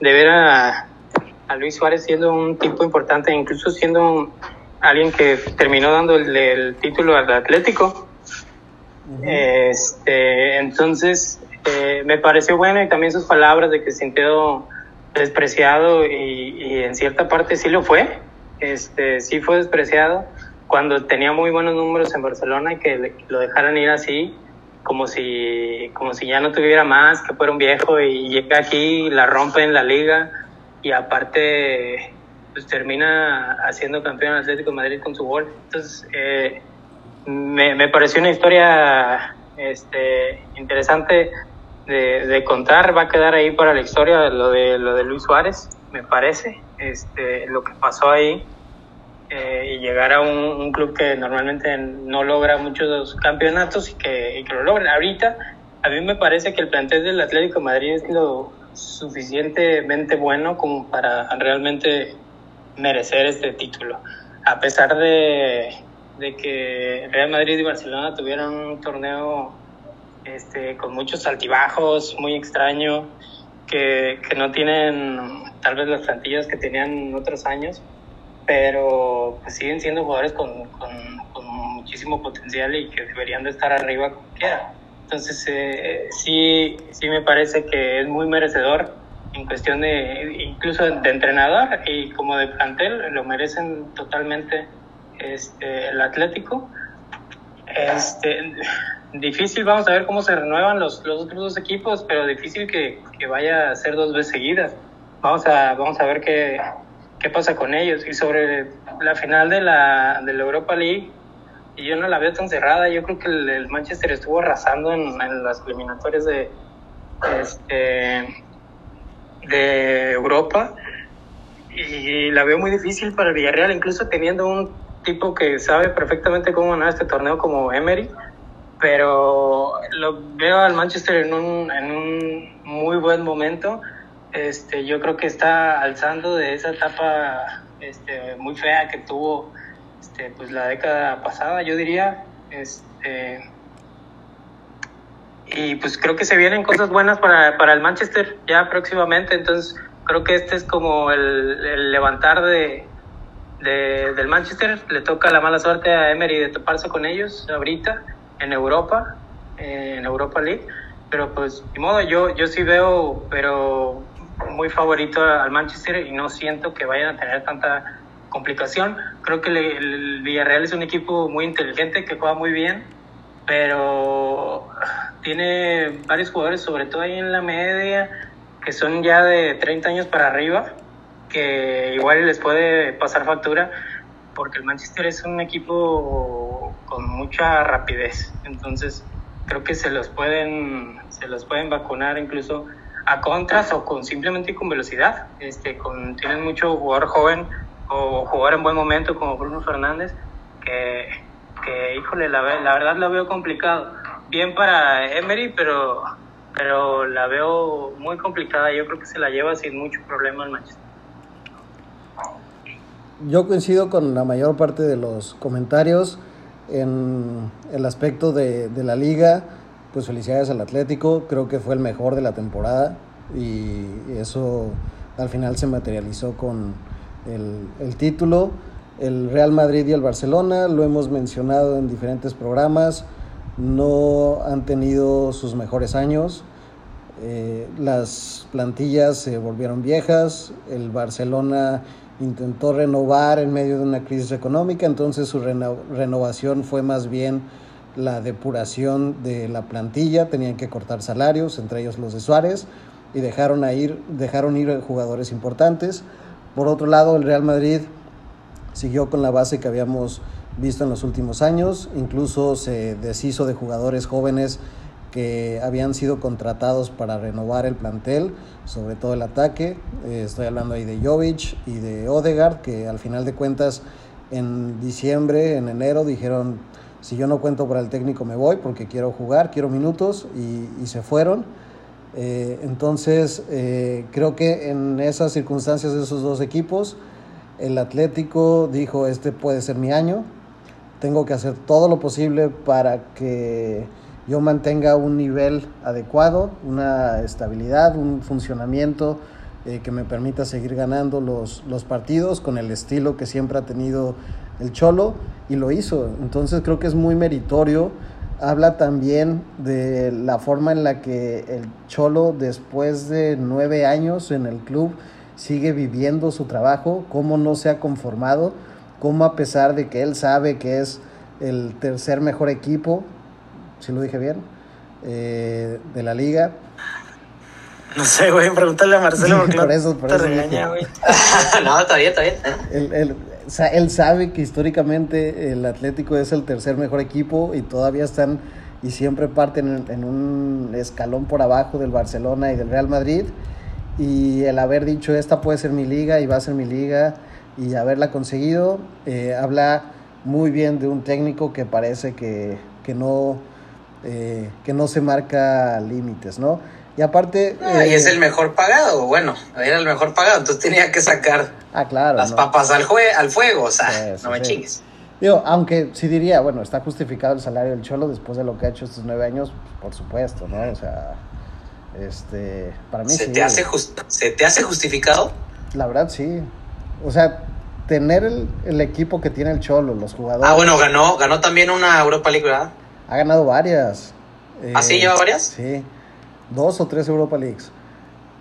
[SPEAKER 4] de ver a, a, Luis Suárez siendo un tipo importante, incluso siendo alguien que terminó dando el, el título al Atlético. este, entonces, eh, me pareció bueno y también sus palabras de que se sintió despreciado y, y, en cierta parte sí lo fue. Este, sí fue despreciado cuando tenía muy buenos números en Barcelona y que, le, que lo dejaran ir así como si, como si ya no tuviera más, que fuera un viejo y llega aquí, la rompe en la liga y aparte pues termina haciendo campeón Atlético de Madrid con su gol. Entonces, eh, me, me, pareció una historia este, interesante de, de, contar, va a quedar ahí para la historia lo de, lo de Luis Suárez, me parece, este, lo que pasó ahí eh, y llegar a un, club que normalmente no logra muchos campeonatos y que, y que lo logren. Ahorita, a mí me parece que el plantel del Atlético de Madrid es lo suficientemente bueno como para realmente merecer este título. A pesar de, de que Real Madrid y Barcelona tuvieron un torneo este, con muchos altibajos, muy extraño, que, que no tienen tal vez las plantillas que tenían otros años, pero pues, siguen siendo jugadores con, con, con, muchísimo potencial y que deberían de estar arriba como quiera. Entonces, eh, sí, sí me parece que es muy merecedor en cuestión de, incluso de entrenador y como de plantel, lo merecen totalmente este, el Atlético. Este, <laughs> difícil, vamos a ver cómo se renuevan los, los otros dos equipos, pero difícil que, que vaya a ser dos veces seguidas. Vamos a, vamos a ver qué, qué pasa con ellos. Y sobre la final de la, de la Europa League, yo no la veo tan cerrada. Yo creo que el, el Manchester estuvo arrasando en, en, las eliminatorias de, este, de Europa. Y la veo muy difícil para el Villarreal, incluso teniendo un tipo que sabe perfectamente cómo ganar este torneo como Emery. pero lo veo al Manchester en un, en un muy buen momento. Este, yo creo que está alzando de esa etapa este, muy fea que tuvo este, pues la década pasada, yo diría. Este, y pues creo que se vienen cosas buenas para, para el Manchester ya próximamente, entonces creo que este es como el, el levantar de, de, del Manchester, le toca la mala suerte a Emery de toparse con ellos ahorita en Europa, eh, en Europa League, pero pues de modo yo, yo sí veo, pero muy favorito al Manchester y no siento que vayan a tener tanta complicación. Creo que el Villarreal es un equipo muy inteligente que juega muy bien, pero tiene varios jugadores, sobre todo ahí en la media, que son ya de 30 años para arriba, que igual les puede pasar factura, porque el Manchester es un equipo con mucha rapidez, entonces creo que se los pueden, se los pueden vacunar incluso a contras o con simplemente con velocidad, este, con, tienen mucho jugador joven o jugar en buen momento como Bruno Fernández, que, que híjole, la, la verdad la veo complicado. Bien para Emery, pero, pero la veo muy complicada. Yo creo que se la lleva sin mucho problema el Manchester.
[SPEAKER 1] Yo coincido con la mayor parte de los comentarios en el aspecto de, de la liga. Pues felicidades al Atlético, creo que fue el mejor de la temporada y eso al final se materializó con el, el título. El Real Madrid y el Barcelona, lo hemos mencionado en diferentes programas, no han tenido sus mejores años. Eh, las plantillas se volvieron viejas, el Barcelona intentó renovar en medio de una crisis económica, entonces su reno renovación fue más bien la depuración de la plantilla, tenían que cortar salarios, entre ellos los de Suárez, y dejaron, a ir, dejaron ir jugadores importantes. Por otro lado, el Real Madrid siguió con la base que habíamos visto en los últimos años, incluso se deshizo de jugadores jóvenes que habían sido contratados para renovar el plantel, sobre todo el ataque. Eh, estoy hablando ahí de Jovic y de Odegaard, que al final de cuentas en diciembre, en enero dijeron, si yo no cuento para el técnico me voy porque quiero jugar, quiero minutos y, y se fueron. Eh, entonces, eh, creo que en esas circunstancias de esos dos equipos, el Atlético dijo, este puede ser mi año, tengo que hacer todo lo posible para que yo mantenga un nivel adecuado, una estabilidad, un funcionamiento eh, que me permita seguir ganando los, los partidos con el estilo que siempre ha tenido el Cholo y lo hizo. Entonces creo que es muy meritorio. Habla también de la forma en la que el Cholo después de nueve años en el club sigue viviendo su trabajo, cómo no se ha conformado, cómo a pesar de que él sabe que es el tercer mejor equipo, si lo dije bien, eh, de la liga.
[SPEAKER 3] No sé, güey, pregúntale a Marcelo porque <laughs>
[SPEAKER 1] por eso, por
[SPEAKER 3] te
[SPEAKER 1] eso
[SPEAKER 3] regaña, güey. <laughs>
[SPEAKER 2] no, está bien, está
[SPEAKER 1] sea, él sabe que históricamente el Atlético es el tercer mejor equipo y todavía están y siempre parten en, un escalón por abajo del Barcelona y del Real Madrid. Y el haber dicho esta puede ser mi liga y va a ser mi liga y haberla conseguido, eh, habla muy bien de un técnico que parece que, que no, eh, que no se marca límites, ¿no? Y aparte...
[SPEAKER 2] Ah, y
[SPEAKER 1] eh,
[SPEAKER 2] es el mejor pagado, bueno, era el mejor pagado, entonces tenía que sacar
[SPEAKER 1] Ah, claro.
[SPEAKER 2] las
[SPEAKER 1] ¿no?
[SPEAKER 2] papas al, jue- al fuego, o sea,
[SPEAKER 1] Sí,
[SPEAKER 2] no me
[SPEAKER 1] sí.
[SPEAKER 2] chingues.
[SPEAKER 1] Digo, aunque sí diría, bueno, está justificado el salario del Cholo después de lo que ha hecho estos nueve años, por supuesto, ¿no? O sea, este, para mí
[SPEAKER 2] ¿Se,
[SPEAKER 1] sí.
[SPEAKER 2] te hace ¿Se te hace justificado?
[SPEAKER 1] La verdad sí. O sea, tener el, el equipo que tiene el Cholo, los jugadores.
[SPEAKER 2] Ah, bueno, ganó, ganó también una Europa League, ¿verdad?
[SPEAKER 1] Ha ganado varias.
[SPEAKER 2] ¿Ah, sí? ¿Lleva varias?
[SPEAKER 1] Sí. Dos o tres Europa Leagues.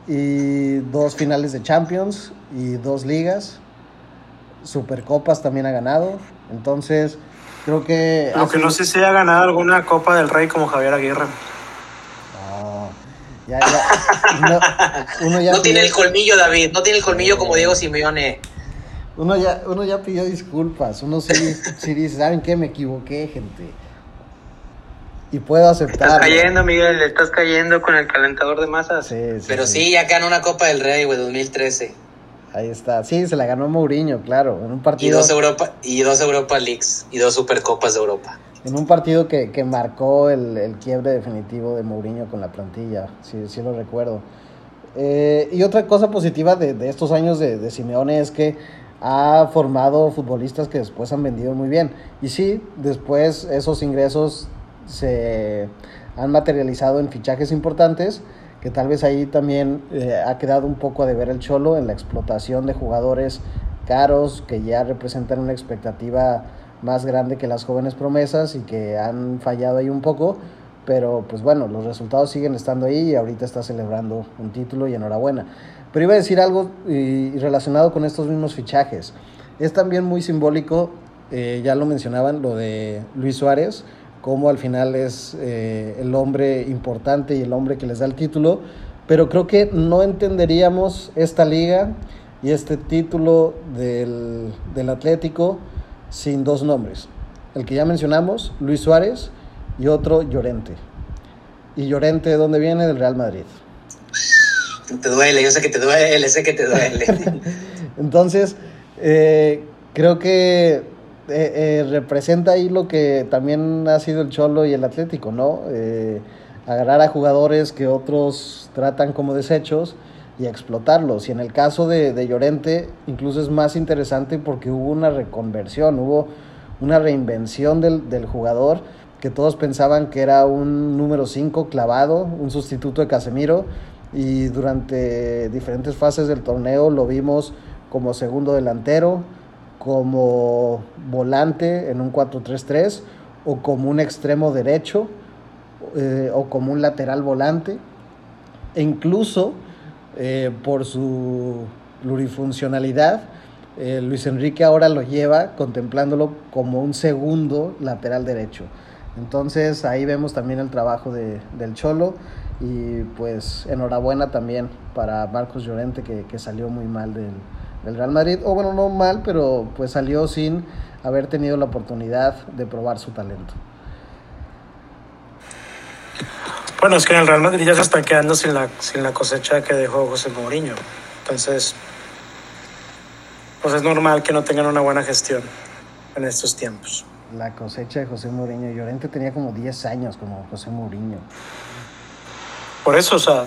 [SPEAKER 1] Y dos finales de Champions y dos ligas. Supercopas también ha ganado. Entonces, creo que.
[SPEAKER 3] Aunque no sé si haya ganado alguna Copa del Rey como Javier Aguirre.
[SPEAKER 1] No, ya, ya. Uno, uno ya
[SPEAKER 2] No tiene el colmillo, David, no tiene el colmillo como Diego Simeone.
[SPEAKER 1] Uno ya, uno ya pidió disculpas. Uno sí, sí dice, ¿saben qué? Me equivoqué, gente. Y puedo
[SPEAKER 4] Estás
[SPEAKER 1] aceptarlo.
[SPEAKER 4] cayendo, Miguel, estás cayendo con el calentador de masas.
[SPEAKER 1] Sí, sí,
[SPEAKER 2] Pero sí, ya ganó una Copa del Rey, güey, 2013.
[SPEAKER 1] Ahí está. Sí, se la ganó Mourinho, claro. En un
[SPEAKER 2] Y
[SPEAKER 1] partido.
[SPEAKER 2] dos Europa, y dos Europa Leagues, y dos Supercopas de Europa.
[SPEAKER 1] en un partido que, que marcó el, el, quiebre definitivo de Mourinho con la plantilla, sí, sí lo recuerdo. Eh, y otra cosa positiva de, de estos años de, de, Simeone es que ha formado futbolistas que después han vendido muy bien. Y sí, después esos ingresos se han materializado en fichajes importantes, que tal vez ahí también eh, ha quedado un poco a deber el cholo en la explotación de jugadores caros que ya representan una expectativa más grande que las jóvenes promesas y que han fallado ahí un poco, pero pues bueno, los resultados siguen estando ahí y ahorita está celebrando un título y enhorabuena. Pero iba a decir algo y, relacionado con estos mismos fichajes. Es también muy simbólico, eh, ya lo mencionaban, lo de Luis Suárez, como al final es eh, el hombre importante y el hombre que les da el título, pero creo que no entenderíamos esta liga y este título del, del Atlético sin dos nombres. El que ya mencionamos, Luis Suárez, y otro Llorente. ¿Y Llorente de dónde viene? Del Real Madrid.
[SPEAKER 2] Te duele, yo sé que te duele, sé que te duele. <laughs>
[SPEAKER 1] Entonces, eh, creo que eh, eh, representa ahí lo que también ha sido el Cholo y el Atlético, ¿no? Eh, agarrar a jugadores que otros tratan como desechos y explotarlos. Y en el caso de, de, Llorente, incluso es más interesante porque hubo una reconversión, hubo una reinvención del, del jugador que todos pensaban que era un número 5 clavado, un sustituto de Casemiro, y durante diferentes fases del torneo lo vimos como segundo delantero, como volante en un 4-3-3, o como un extremo derecho, eh, o como un lateral volante, e incluso eh, por su plurifuncionalidad, eh, Luis Enrique ahora lo lleva contemplándolo como un segundo lateral derecho. Entonces ahí vemos también el trabajo de, del Cholo y pues enhorabuena también para Marcos Llorente que, que salió muy mal del, del, Real Madrid, o bueno, no mal, pero pues salió sin haber tenido la oportunidad de probar su talento.
[SPEAKER 3] Bueno, es que en el Real Madrid ya se están quedando sin la, sin la cosecha que dejó José Mourinho. Entonces, pues es normal que no tengan una buena gestión en estos tiempos.
[SPEAKER 1] La cosecha de José Mourinho. Llorente tenía como 10 años como José Mourinho.
[SPEAKER 3] Por eso, o sea.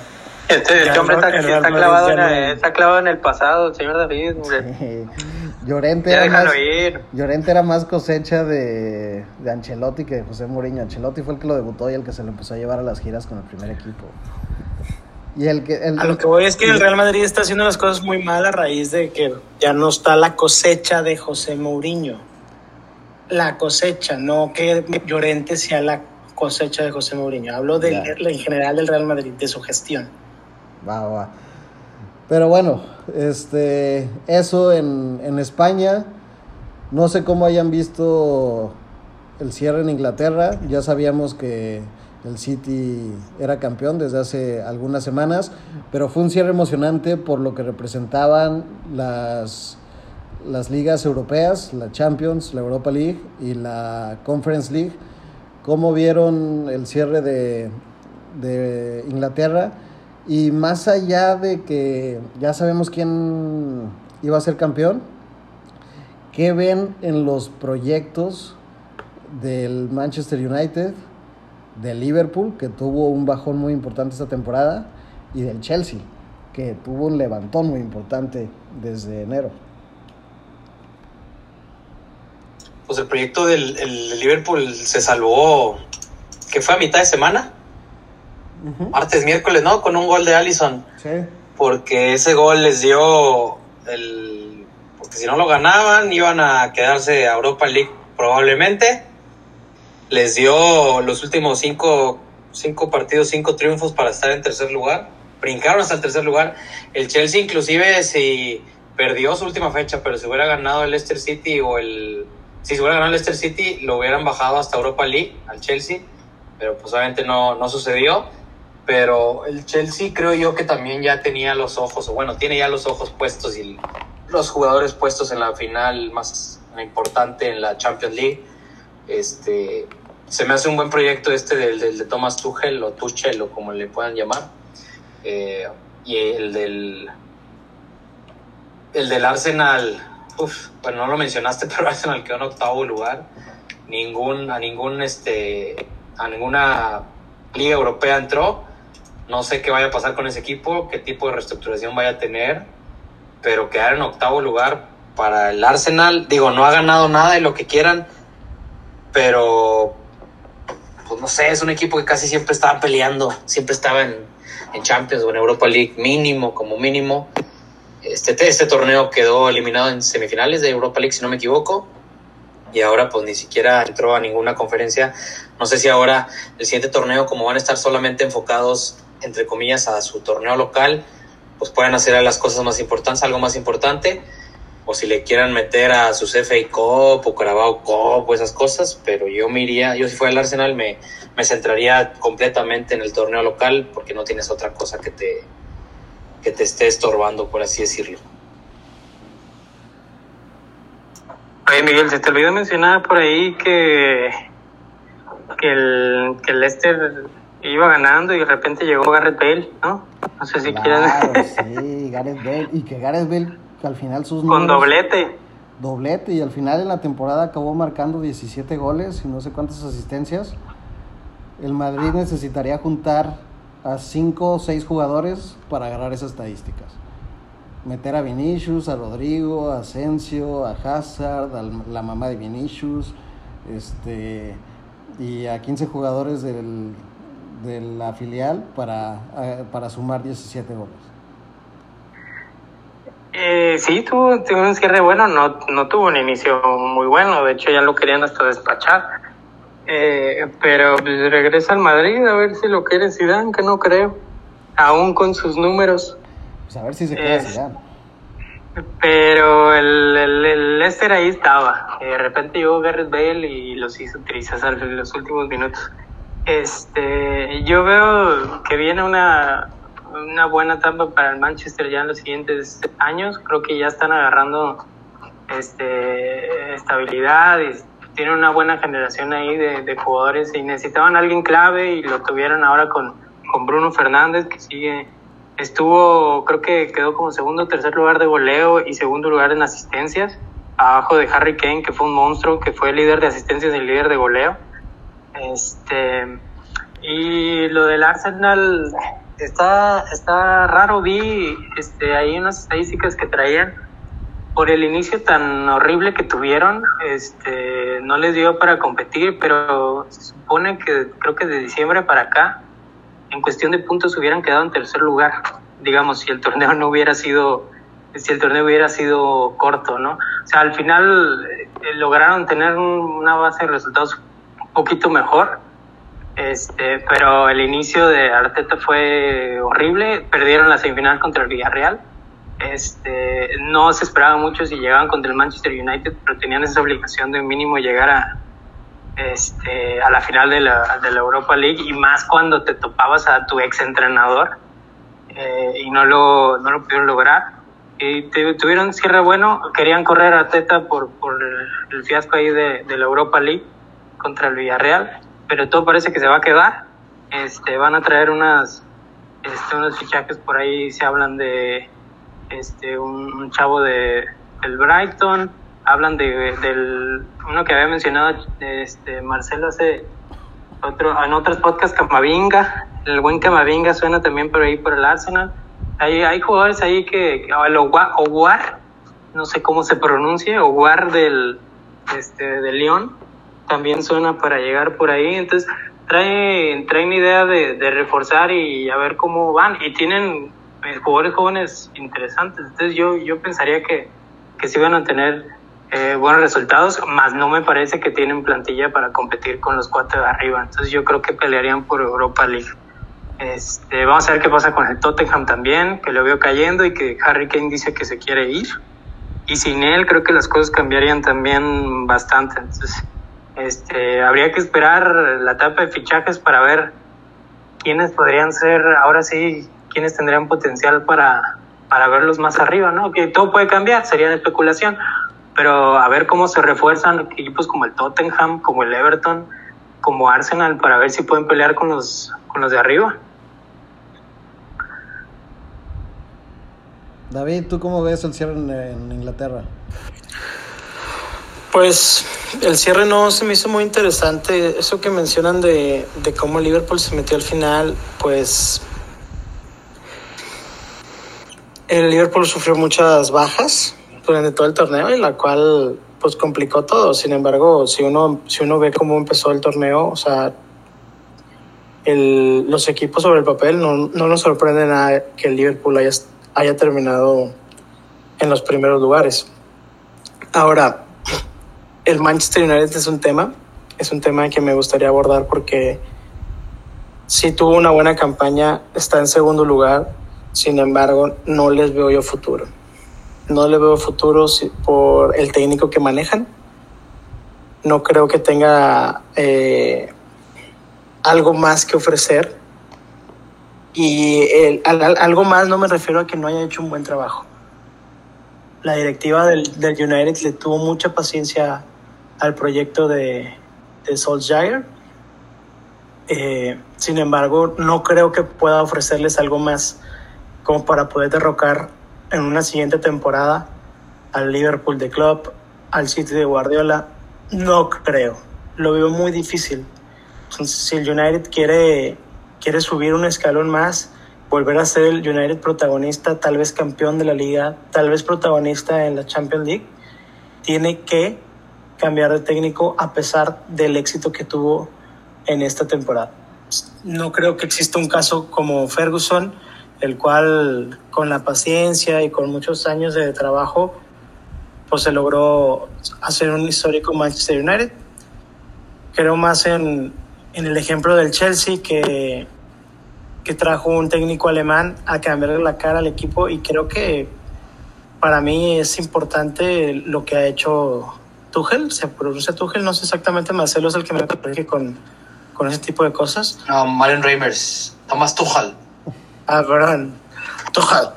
[SPEAKER 4] Este, este hombre está, está, clavado en el, está, clavado en el, pasado, señor David.
[SPEAKER 1] Sí. Llorente, era más, Llorente era más cosecha de, de Ancelotti que de José Mourinho. Ancelotti fue el que lo debutó y el que se lo empezó a llevar a las giras con el primer equipo.
[SPEAKER 3] Y el que, el, a lo que voy es que el Real Madrid está haciendo las cosas muy mal a raíz de que ya no está la cosecha de José Mourinho. La cosecha, no que Llorente sea la cosecha de José Mourinho. Hablo de, en general del Real Madrid, de su gestión.
[SPEAKER 1] Va, va. Pero bueno, este, eso en, en España. No sé cómo hayan visto el cierre en Inglaterra. Ya sabíamos que el City era campeón desde hace algunas semanas, pero fue un cierre emocionante por lo que representaban las, las ligas europeas, la Champions, la Europa League y la Conference League. ¿Cómo vieron el cierre de, de Inglaterra? Y más allá de que ya sabemos quién iba a ser campeón, ¿qué ven en los proyectos del Manchester United, del Liverpool, que tuvo un bajón muy importante esta temporada, y del Chelsea, que tuvo un levantón muy importante desde enero?
[SPEAKER 2] Pues el proyecto del el Liverpool se salvó, que fue a mitad de semana Uh -huh. martes, miércoles, ¿no? Con un gol de Allison.
[SPEAKER 1] Sí.
[SPEAKER 2] Porque ese gol les dio el. Porque si no lo ganaban, iban a quedarse a Europa League probablemente. Les dio los últimos cinco, cinco partidos, cinco triunfos para estar en tercer lugar. Brincaron hasta el tercer lugar. El Chelsea, inclusive, si perdió su última fecha, pero si hubiera ganado el Leicester City o el. Si se hubiera ganado el Leicester City, lo hubieran bajado hasta Europa League, al Chelsea. Pero pues obviamente no, no sucedió pero el Chelsea creo yo que también ya tenía los ojos, o bueno, tiene ya los ojos puestos y los jugadores puestos en la final más importante en la Champions League. Este, se me hace un buen proyecto este del, de Thomas Tuchel o Tuchel o como le puedan llamar. Eh, y el del el del Arsenal, uf, bueno, no lo mencionaste, <laughs> pero Arsenal quedó en octavo lugar. ningún, a ningún este, a ninguna liga europea entró. No sé qué vaya a pasar con ese equipo, qué tipo de reestructuración vaya a tener, pero quedar en octavo lugar para el Arsenal, digo, no ha ganado nada de lo que quieran, pero pues no sé, es un equipo que casi siempre estaba peleando, siempre estaba en, en Champions o en Europa League mínimo, como mínimo. Este, este torneo quedó eliminado en semifinales de Europa League, si no me equivoco, y ahora pues ni siquiera entró a ninguna conferencia. No sé si ahora el siguiente torneo, como van a estar solamente enfocados, entre comillas, a su torneo local, pues pueden hacer las cosas más importantes, algo más importante, o si le quieran meter a sus FA Cup o Carabao Cup o esas cosas, pero yo me iría, yo si fuera el Arsenal me, me centraría completamente en el torneo local porque no tienes otra cosa que te, que te esté estorbando, por así decirlo.
[SPEAKER 4] Oye, Miguel, se te olvidó mencionar por ahí que, que, el, que el Leicester iba ganando y de repente llegó Gareth Bale, ¿no? No sé si
[SPEAKER 1] Claro,
[SPEAKER 4] quieres.
[SPEAKER 1] sí, Gareth Bale. Y que Gareth Bale, que al final sus
[SPEAKER 4] Con
[SPEAKER 1] números-
[SPEAKER 4] doblete.
[SPEAKER 1] doblete y al final en la temporada acabó marcando 17 goles y no sé cuántas asistencias. El Madrid necesitaría juntar a 5 o 6 jugadores para agarrar esas estadísticas. Meter a Vinicius, a Rodrigo, a Asensio, a Hazard, a la mamá de Vinicius, este, y a 15 jugadores del, de la filial para, eh, para sumar 17 goles.
[SPEAKER 4] Eh, sí, tuvo, tuvo un cierre bueno, no, no tuvo un inicio muy bueno, de hecho ya lo querían hasta despachar. Eh, pero pues, regresa al Madrid a ver si lo quiere Zidane, que no creo, aún con sus números.
[SPEAKER 1] Pues a ver si se queda
[SPEAKER 4] Es-
[SPEAKER 1] Zidane.
[SPEAKER 4] Pero el, el, el Leicester ahí estaba. De repente llegó Gareth Bale y los hizo trizas en los últimos minutos. Este, yo veo que viene una, una buena etapa para el Manchester ya en los siguientes años. Creo que ya están agarrando este, estabilidad y tienen una buena generación ahí de, de jugadores y necesitaban alguien clave y lo tuvieron ahora con, con Bruno Fernández que sigue estuvo, creo que quedó como segundo tercer lugar de goleo y segundo lugar en asistencias, abajo de Harry Kane, que fue un monstruo, que fue líder de asistencias y líder de goleo. Este, y lo del Arsenal está, está raro, vi este, ahí unas estadísticas que traían por el inicio tan horrible que tuvieron, este, no les dio para competir, pero se supone que creo que de diciembre para acá en cuestión de puntos hubieran quedado en tercer lugar, digamos, si el torneo no hubiera sido, si el torneo hubiera sido corto, ¿no? O sea, al final eh, lograron tener un- una base de resultados poquito mejor, este, pero el inicio de Arteta fue horrible, perdieron la semifinal contra el Villarreal, este, no se esperaba mucho si llegaban contra el Manchester United, pero tenían esa obligación de mínimo llegar a, este, a la final de la, de la Europa League y más cuando te topabas a tu ex entrenador eh, y no lo, no lo pudieron lograr. Y te- tuvieron cierre bueno, querían correr a por, por el fiasco ahí de, de la Europa League contra el Villarreal, pero todo parece que se va a quedar. Este, van a traer unas, este, unos fichajes por ahí, se hablan de este, un, chavo de, del Brighton, hablan de, del uno que había mencionado este, Marcelo hace otro, en otros podcasts, Camavinga, el buen Camavinga suena también por ahí por el Arsenal. Hay, hay jugadores ahí que, el Owar, no sé cómo se pronuncie, Owar del, este, de León, también suena para llegar por ahí. Entonces, traen, traen idea de, de reforzar y a ver cómo van. Y tienen eh, jugadores jóvenes interesantes. Entonces, yo, yo pensaría que, que sí van a tener eh, buenos resultados, más no me parece que tienen plantilla para competir con los cuatro de arriba. Entonces, yo creo que pelearían por Europa League. Este, vamos a ver qué pasa con el Tottenham también, que lo veo cayendo y que Harry Kane dice que se quiere ir. Y sin él creo que las cosas cambiarían también bastante. Entonces, este, habría que esperar la etapa de fichajes para ver quiénes podrían ser, ahora sí, quiénes tendrían potencial para, para verlos más arriba, ¿no? Que todo puede cambiar, sería de especulación, pero a ver cómo se refuerzan equipos como el Tottenham, como el Everton, como Arsenal, para ver si pueden pelear con los, con los de arriba.
[SPEAKER 1] David, ¿tú cómo ves el cierre en, en Inglaterra?
[SPEAKER 3] Pues el cierre no se me hizo muy interesante. Eso que mencionan de, de cómo Liverpool se metió al final, pues el Liverpool sufrió muchas bajas durante todo el torneo y la cual pues complicó todo. Sin embargo, si uno, si uno ve cómo empezó el torneo, o sea, el, los equipos sobre el papel no, no nos sorprende nada que el Liverpool haya, haya terminado en los primeros lugares. Ahora, el Manchester United es un tema, es un tema que me gustaría abordar porque si tuvo una buena campaña, está en segundo lugar, sin embargo, no les veo yo futuro. No le veo futuro por el técnico que manejan. No creo que tenga eh, algo más que ofrecer. Y el, al, algo más no me refiero a que no haya hecho un buen trabajo. La directiva del, del United le tuvo mucha paciencia al proyecto de, de Solskjaer. Eh, sin embargo, no creo que pueda ofrecerles algo más como para poder derrocar en una siguiente temporada al Liverpool de Club, al City de Guardiola. No creo. Lo veo muy difícil. Si el United quiere, quiere subir un escalón más, volver a ser el United protagonista, tal vez campeón de la liga, tal vez protagonista en la Champions League, tiene que cambiar de técnico a pesar del éxito que tuvo en esta temporada. No creo que exista un caso como Ferguson, el cual con la paciencia y con muchos años de trabajo, pues se logró hacer un histórico Manchester United. Creo más en, en el ejemplo del Chelsea que, que trajo un técnico alemán a cambiarle la cara al equipo y creo que para mí es importante lo que ha hecho Tuchel, se pronuncia Tuchel, no sé exactamente, Marcelo es el que me parece con, con ese tipo de cosas.
[SPEAKER 2] No, Marion Reimers, Thomas Tuchel.
[SPEAKER 3] Ah, perdón, Tuchel.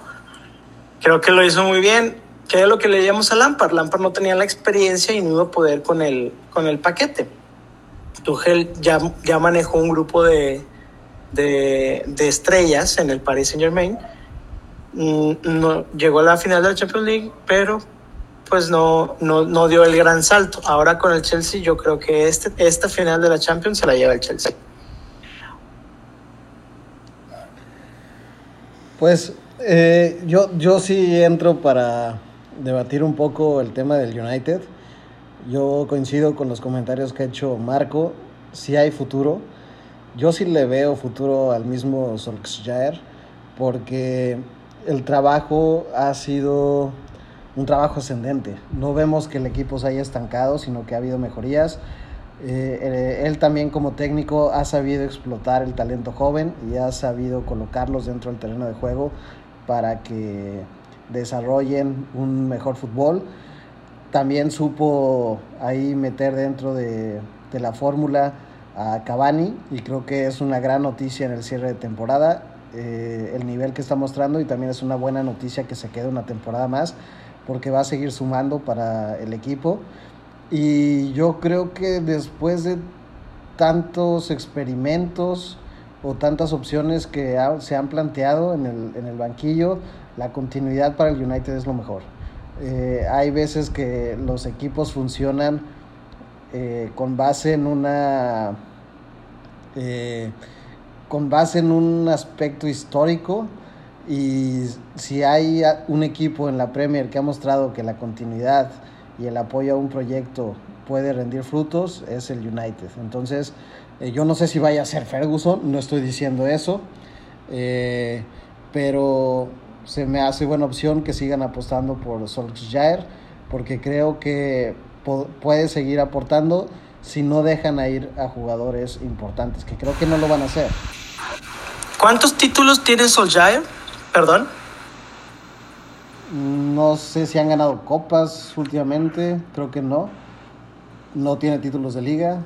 [SPEAKER 3] Creo que lo hizo muy bien. Que es lo que le llamamos a Lampard. Lampard no tenía la experiencia y no iba a poder con el, con el paquete. Tuchel ya, ya manejó un grupo de, de, de estrellas en el Paris Saint Germain. No, llegó a la final de la Champions League, pero pues no, no, no dio el gran salto. Ahora con el Chelsea yo creo que este, esta final de la Champions se la lleva el Chelsea.
[SPEAKER 1] Pues eh, yo, yo sí entro para debatir un poco el tema del United. Yo coincido con los comentarios que ha hecho Marco. Sí hay futuro. Yo sí le veo futuro al mismo Solskjaer porque el trabajo ha sido un trabajo ascendente. No vemos que el equipo se haya estancado, sino que ha habido mejorías. Eh, eh, él también como técnico ha sabido explotar el talento joven y ha sabido colocarlos dentro del terreno de juego para que desarrollen un mejor fútbol. También supo ahí meter dentro de, la fórmula a Cavani y creo que es una gran noticia en el cierre de temporada eh, el nivel que está mostrando y también es una buena noticia que se quede una temporada más porque va a seguir sumando para el equipo. Y yo creo que después de tantos experimentos o tantas opciones que se han planteado en el, en el, banquillo, la continuidad para el United es lo mejor. Eh, hay veces que los equipos funcionan eh, con base en una... Eh, con base en un aspecto histórico y si hay un equipo en la Premier que ha mostrado que la continuidad y el apoyo a un proyecto puede rendir frutos, es el United. Entonces, eh, yo no sé si vaya a ser Ferguson, no estoy diciendo eso, eh, pero se me hace buena opción que sigan apostando por Solskjaer, porque creo que puede seguir aportando si no dejan a ir a jugadores importantes, que creo que no lo van a hacer.
[SPEAKER 3] ¿Cuántos títulos tiene Solskjaer? Perdón.
[SPEAKER 1] No sé si han ganado copas últimamente, creo que no. No tiene títulos de liga,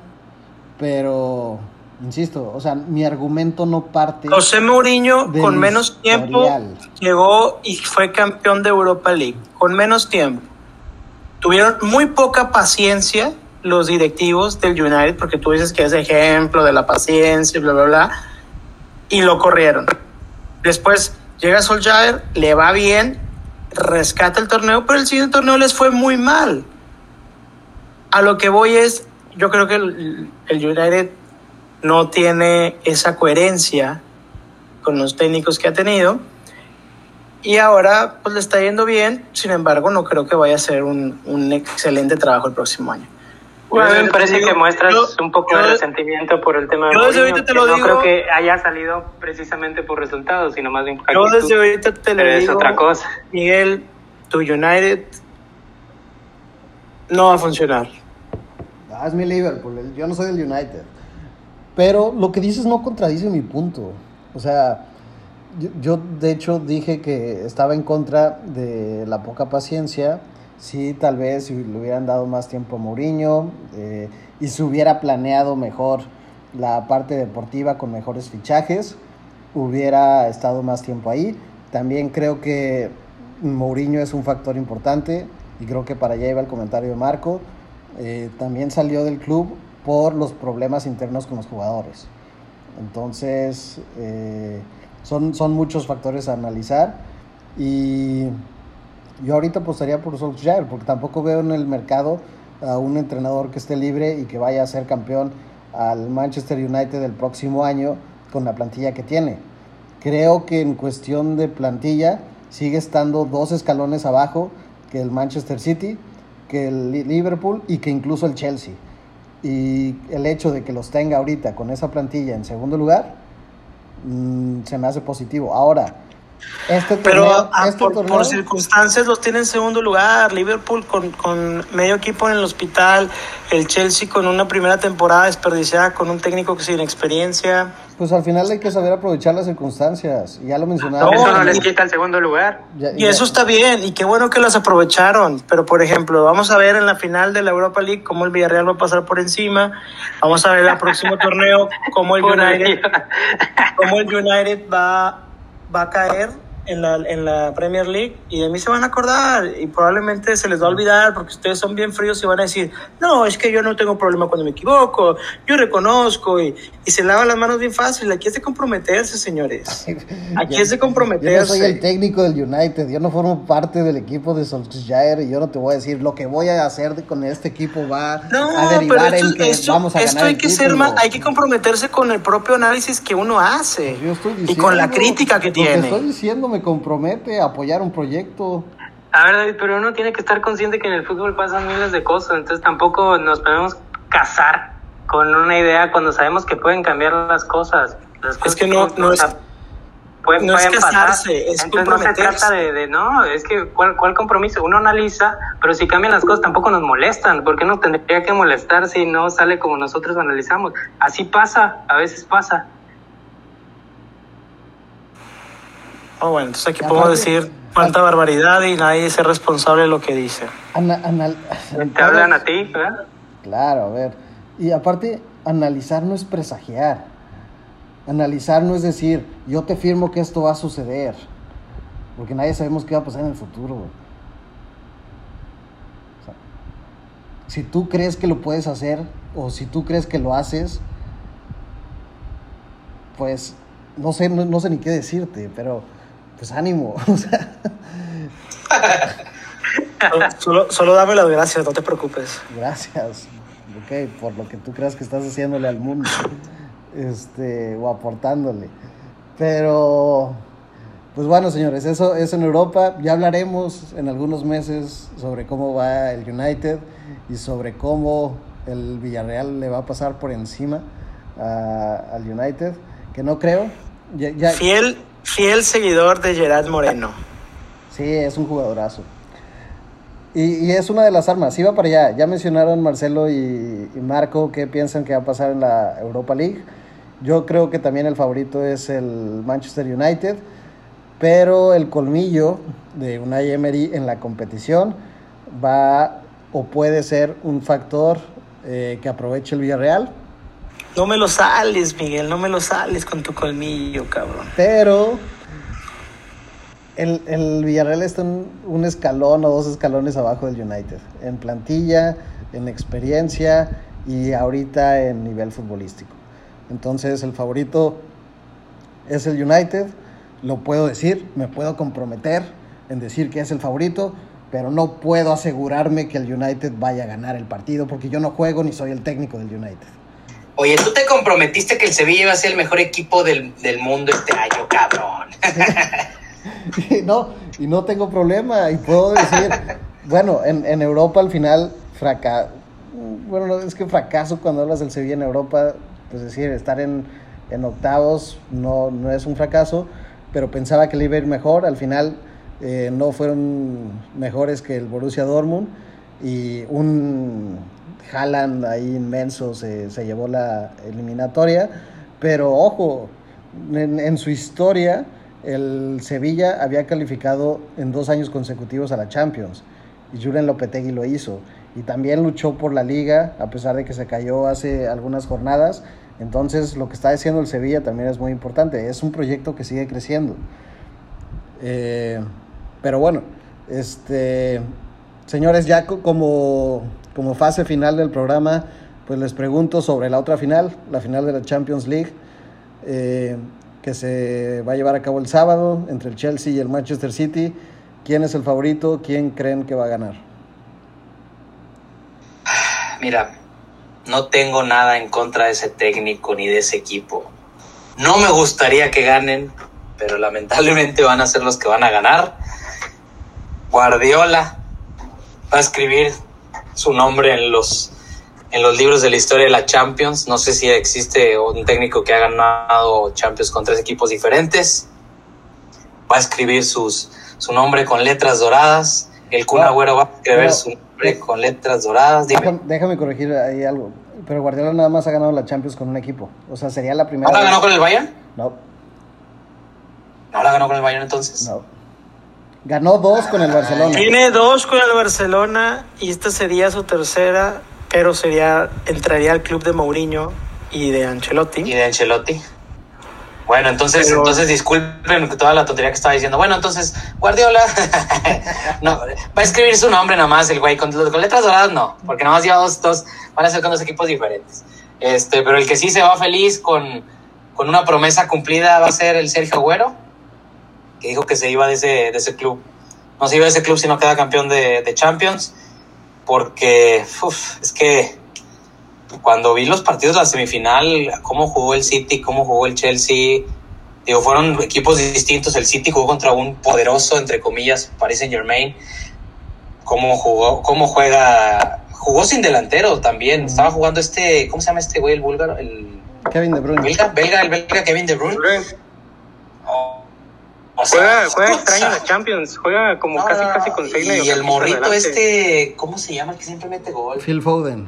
[SPEAKER 1] pero insisto, o sea, mi argumento no parte.
[SPEAKER 3] José Mourinho con menos tiempo llegó y fue campeón de Europa League, con menos tiempo. Tuvieron muy poca paciencia los directivos del United, porque tú dices que es ejemplo de la paciencia, bla, bla, bla, y lo corrieron. Después llega Solskjaer, le va bien, rescata el torneo, pero el siguiente torneo les fue muy mal. a lo que voy es, yo creo que el, el United no tiene esa coherencia con los técnicos que ha tenido y ahora pues le está yendo bien, sin embargo no creo que vaya a ser un, un excelente trabajo el próximo año.
[SPEAKER 4] Bueno, me parece que muestras un poco de resentimiento por el tema de
[SPEAKER 3] Mourinho, te lo
[SPEAKER 4] no
[SPEAKER 3] digo,
[SPEAKER 4] creo que haya salido precisamente por resultados, sino más bien por
[SPEAKER 3] Yo
[SPEAKER 4] actitud.
[SPEAKER 3] desde ahorita te lo
[SPEAKER 4] Pero es
[SPEAKER 3] digo,
[SPEAKER 4] otra cosa.
[SPEAKER 3] Miguel, tu United no va a funcionar.
[SPEAKER 1] Ah, es mi Liverpool, yo no soy del United. Pero lo que dices no contradice mi punto. O sea, yo, yo, de hecho dije que estaba en contra de la poca paciencia. Sí, tal vez si le hubieran dado más tiempo a Mourinho eh, y se hubiera planeado mejor la parte deportiva con mejores fichajes, hubiera estado más tiempo ahí. También creo que Mourinho es un factor importante y creo que para allá iba el comentario de Marco. Eh, también salió del club por los problemas internos con los jugadores. Entonces, eh, son, son muchos factores a analizar y yo ahorita apostaría por Solskjaer porque tampoco veo en el mercado a un entrenador que esté libre y que vaya a ser campeón al Manchester United el próximo año con la plantilla que tiene. Creo que en cuestión de plantilla sigue estando dos escalones abajo que el Manchester City, que el Li- Liverpool y que incluso el Chelsea. Y el hecho de que los tenga ahorita con esa plantilla en segundo lugar, mm, se me hace positivo. Ahora, este
[SPEAKER 3] Pero
[SPEAKER 1] torneo,
[SPEAKER 3] ah,
[SPEAKER 1] este
[SPEAKER 3] por, por circunstancias los tiene en segundo lugar. Liverpool con, con medio equipo en el hospital. El Chelsea con una primera temporada desperdiciada con un técnico sin experiencia.
[SPEAKER 1] pues al final hay que saber aprovechar las circunstancias. Y Ya lo mencionaba.
[SPEAKER 4] Eso no
[SPEAKER 3] No,
[SPEAKER 4] les
[SPEAKER 3] y-
[SPEAKER 4] quita el segundo lugar.
[SPEAKER 1] Ya-
[SPEAKER 3] Y
[SPEAKER 1] ya-
[SPEAKER 3] eso está bien, y qué bueno que las aprovecharon. Pero, por ejemplo, vamos a ver en la final de la Europa League cómo el Villarreal va a pasar por encima. Vamos a ver el próximo torneo cómo el <laughs> United, cómo el United va, va a caer en la, en la Premier League. Y de mí se van a acordar. Y probablemente se les va a olvidar porque ustedes son bien fríos y van a decir: No, es que yo no tengo problema cuando me equivoco. Yo reconozco. Y, y se lavan las manos bien fácil. Aquí es de comprometerse, señores. Aquí
[SPEAKER 1] Ya-
[SPEAKER 3] es de
[SPEAKER 1] Yo no
[SPEAKER 3] comprometerse.
[SPEAKER 1] soy el técnico del United, yo no formo parte del equipo de Solskjaer y yo no te voy a decir lo que voy a hacer con este equipo va
[SPEAKER 3] No,
[SPEAKER 1] a
[SPEAKER 3] pero
[SPEAKER 1] derivar
[SPEAKER 3] esto,
[SPEAKER 1] en que
[SPEAKER 3] esto-
[SPEAKER 1] vamos a
[SPEAKER 3] esto
[SPEAKER 1] ganar
[SPEAKER 3] hay que ser ma- hay que comprometerse con el propio análisis que uno hace
[SPEAKER 1] Yo estoy
[SPEAKER 3] y con la crítica que tiene.
[SPEAKER 1] estoy diciendo me compromete a apoyar un proyecto.
[SPEAKER 4] A ver, David, pero uno tiene que estar consciente que en el fútbol pasan miles de cosas, entonces tampoco nos podemos casar con una idea cuando sabemos que pueden cambiar las cosas. Las cosas
[SPEAKER 3] que no- no es-
[SPEAKER 4] pueden,
[SPEAKER 3] no es
[SPEAKER 4] pueden pasar.
[SPEAKER 3] casarse, es
[SPEAKER 4] Entonces no se trata de, de- no, es que ¿cuál, ¿cuál compromiso? Uno analiza, pero si cambian las cosas tampoco nos molestan, ¿por qué nos tendría que molestar si no sale como nosotros analizamos? Así pasa, a veces pasa.
[SPEAKER 3] Oh, bueno, entonces aquí podemos decir cuánta barbaridad y nadie es responsable de lo que dice.
[SPEAKER 1] Ana- anal-
[SPEAKER 4] Te hablan a ti, ¿verdad?
[SPEAKER 1] Claro, a ver. Y aparte, analizar no es presagiar. Analizar no es decir, yo te firmo que esto va a suceder. Porque nadie sabemos qué va a pasar en el futuro. güey. O sea, si tú crees que lo puedes hacer o si tú crees que lo haces, pues no sé, no, no sé ni qué decirte, pero pues ánimo. <laughs> O sea, <laughs>
[SPEAKER 3] Solo, solo, dame las gracias, no te preocupes.
[SPEAKER 1] Gracias, ok, por lo que tú creas que estás haciéndole al mundo, este, o aportándole. Pero, pues bueno, señores, eso es en Europa. Ya hablaremos en algunos meses sobre cómo va el United y sobre cómo el Villarreal le va a pasar por encima a- al United, que no creo. Ya, ya-
[SPEAKER 3] Fiel, fiel seguidor de Gerard Moreno.
[SPEAKER 1] Sí, es un jugadorazo. Y, es una de las armas. Iba para allá. Ya mencionaron Marcelo y, y Marco qué piensan que va a pasar en la Europa League. Yo creo que también el favorito es el Manchester United. Pero el colmillo de Unai Emery en la competición va o puede ser un factor eh, que aproveche el Villarreal.
[SPEAKER 3] No me lo sales, Miguel, no me lo sales con tu colmillo, cabrón.
[SPEAKER 1] Pero el, el Villarreal está un, un escalón o dos escalones abajo del United. En plantilla, en experiencia y ahorita en nivel futbolístico. Entonces el favorito es el United. Lo puedo decir, me puedo comprometer en decir que es el favorito pero no puedo asegurarme que el United vaya a ganar el partido porque yo no juego ni soy el técnico del United.
[SPEAKER 2] Oye, tú te comprometiste que el Sevilla iba a ser el mejor equipo del, del mundo este año, cabrón. <laughs>
[SPEAKER 1] no, y no tengo problema y puedo decir, bueno, en, en Europa al final fracaso, bueno, no, es que fracaso cuando hablas del Sevilla en Europa, pues decir, estar en, en octavos no, no es un fracaso, pero pensaba que le iba a ir mejor, al final eh, no fueron mejores que el Borussia Dortmund y un Haaland ahí inmenso se, se llevó la eliminatoria, pero ojo, en, su historia el Sevilla había calificado en dos años consecutivos a la Champions y Julen Lopetegui lo hizo y también luchó por la liga a pesar de que se cayó hace algunas jornadas. Entonces lo que está haciendo el Sevilla también es muy importante, es un proyecto que sigue creciendo. Eh, pero bueno, este, señores, ya como, como fase final del programa, pues les pregunto sobre la otra final, la final de la Champions League, eh, que se va a llevar a cabo el sábado entre el Chelsea y el Manchester City. ¿Quién es el favorito? ¿Quién creen que va a ganar?
[SPEAKER 2] Mira, no tengo nada en contra de ese técnico ni de ese equipo. No me gustaría que ganen, pero lamentablemente van a ser los que van a ganar. Guardiola va a escribir su nombre en los, en los libros de la historia de la Champions. No sé si existe un técnico que ha ganado Champions con tres equipos diferentes. Va a escribir sus, su nombre con letras doradas. El Kun Agüero va a escribir pero, su nombre con letras doradas.
[SPEAKER 1] Déjame, déjame, corregir ahí algo. Pero Guardiola nada más ha ganado la Champions con un equipo. O sea, sería la primera.
[SPEAKER 2] ¿No la ganó con el Bayern?
[SPEAKER 1] No.
[SPEAKER 2] ¿No la ganó con el Bayern entonces?
[SPEAKER 1] No. Ganó dos con el Barcelona.
[SPEAKER 3] Tiene dos con el Barcelona y esta sería su tercera, pero sería entraría al club de Mourinho y de Ancelotti.
[SPEAKER 2] Y de Ancelotti. Bueno, entonces, pero... entonces disculpen toda la tontería que estaba diciendo. Bueno, entonces, Guardiola <laughs> no, va a escribir su nombre nada más el güey, con, con, letras doradas no, porque nada más lleva dos, dos, van a ser con dos equipos diferentes. Este, pero el que sí se va feliz con, con una promesa cumplida va a ser el Sergio Agüero que dijo que se iba de ese, de ese club. No se iba de ese club si no queda campeón de, de Champions, porque uf, es que cuando vi los partidos de la semifinal, cómo jugó el City, cómo jugó el Chelsea, digo, fueron equipos distintos. El City jugó contra un poderoso, entre comillas, Paris Saint Germain. Cómo jugó, cómo juega, jugó sin delantero también. Estaba jugando este, ¿cómo se llama este güey, el búlgaro? El
[SPEAKER 1] Kevin De Bruyne.
[SPEAKER 2] Belga, belga, el belga Kevin De Bruyne.
[SPEAKER 4] Oh. O sea, juega, juega extraño en la Champions, juega como no, casi casi con seis
[SPEAKER 2] Y el morrito este, ¿cómo se llama? Que siempre mete gol.
[SPEAKER 1] Phil Foden.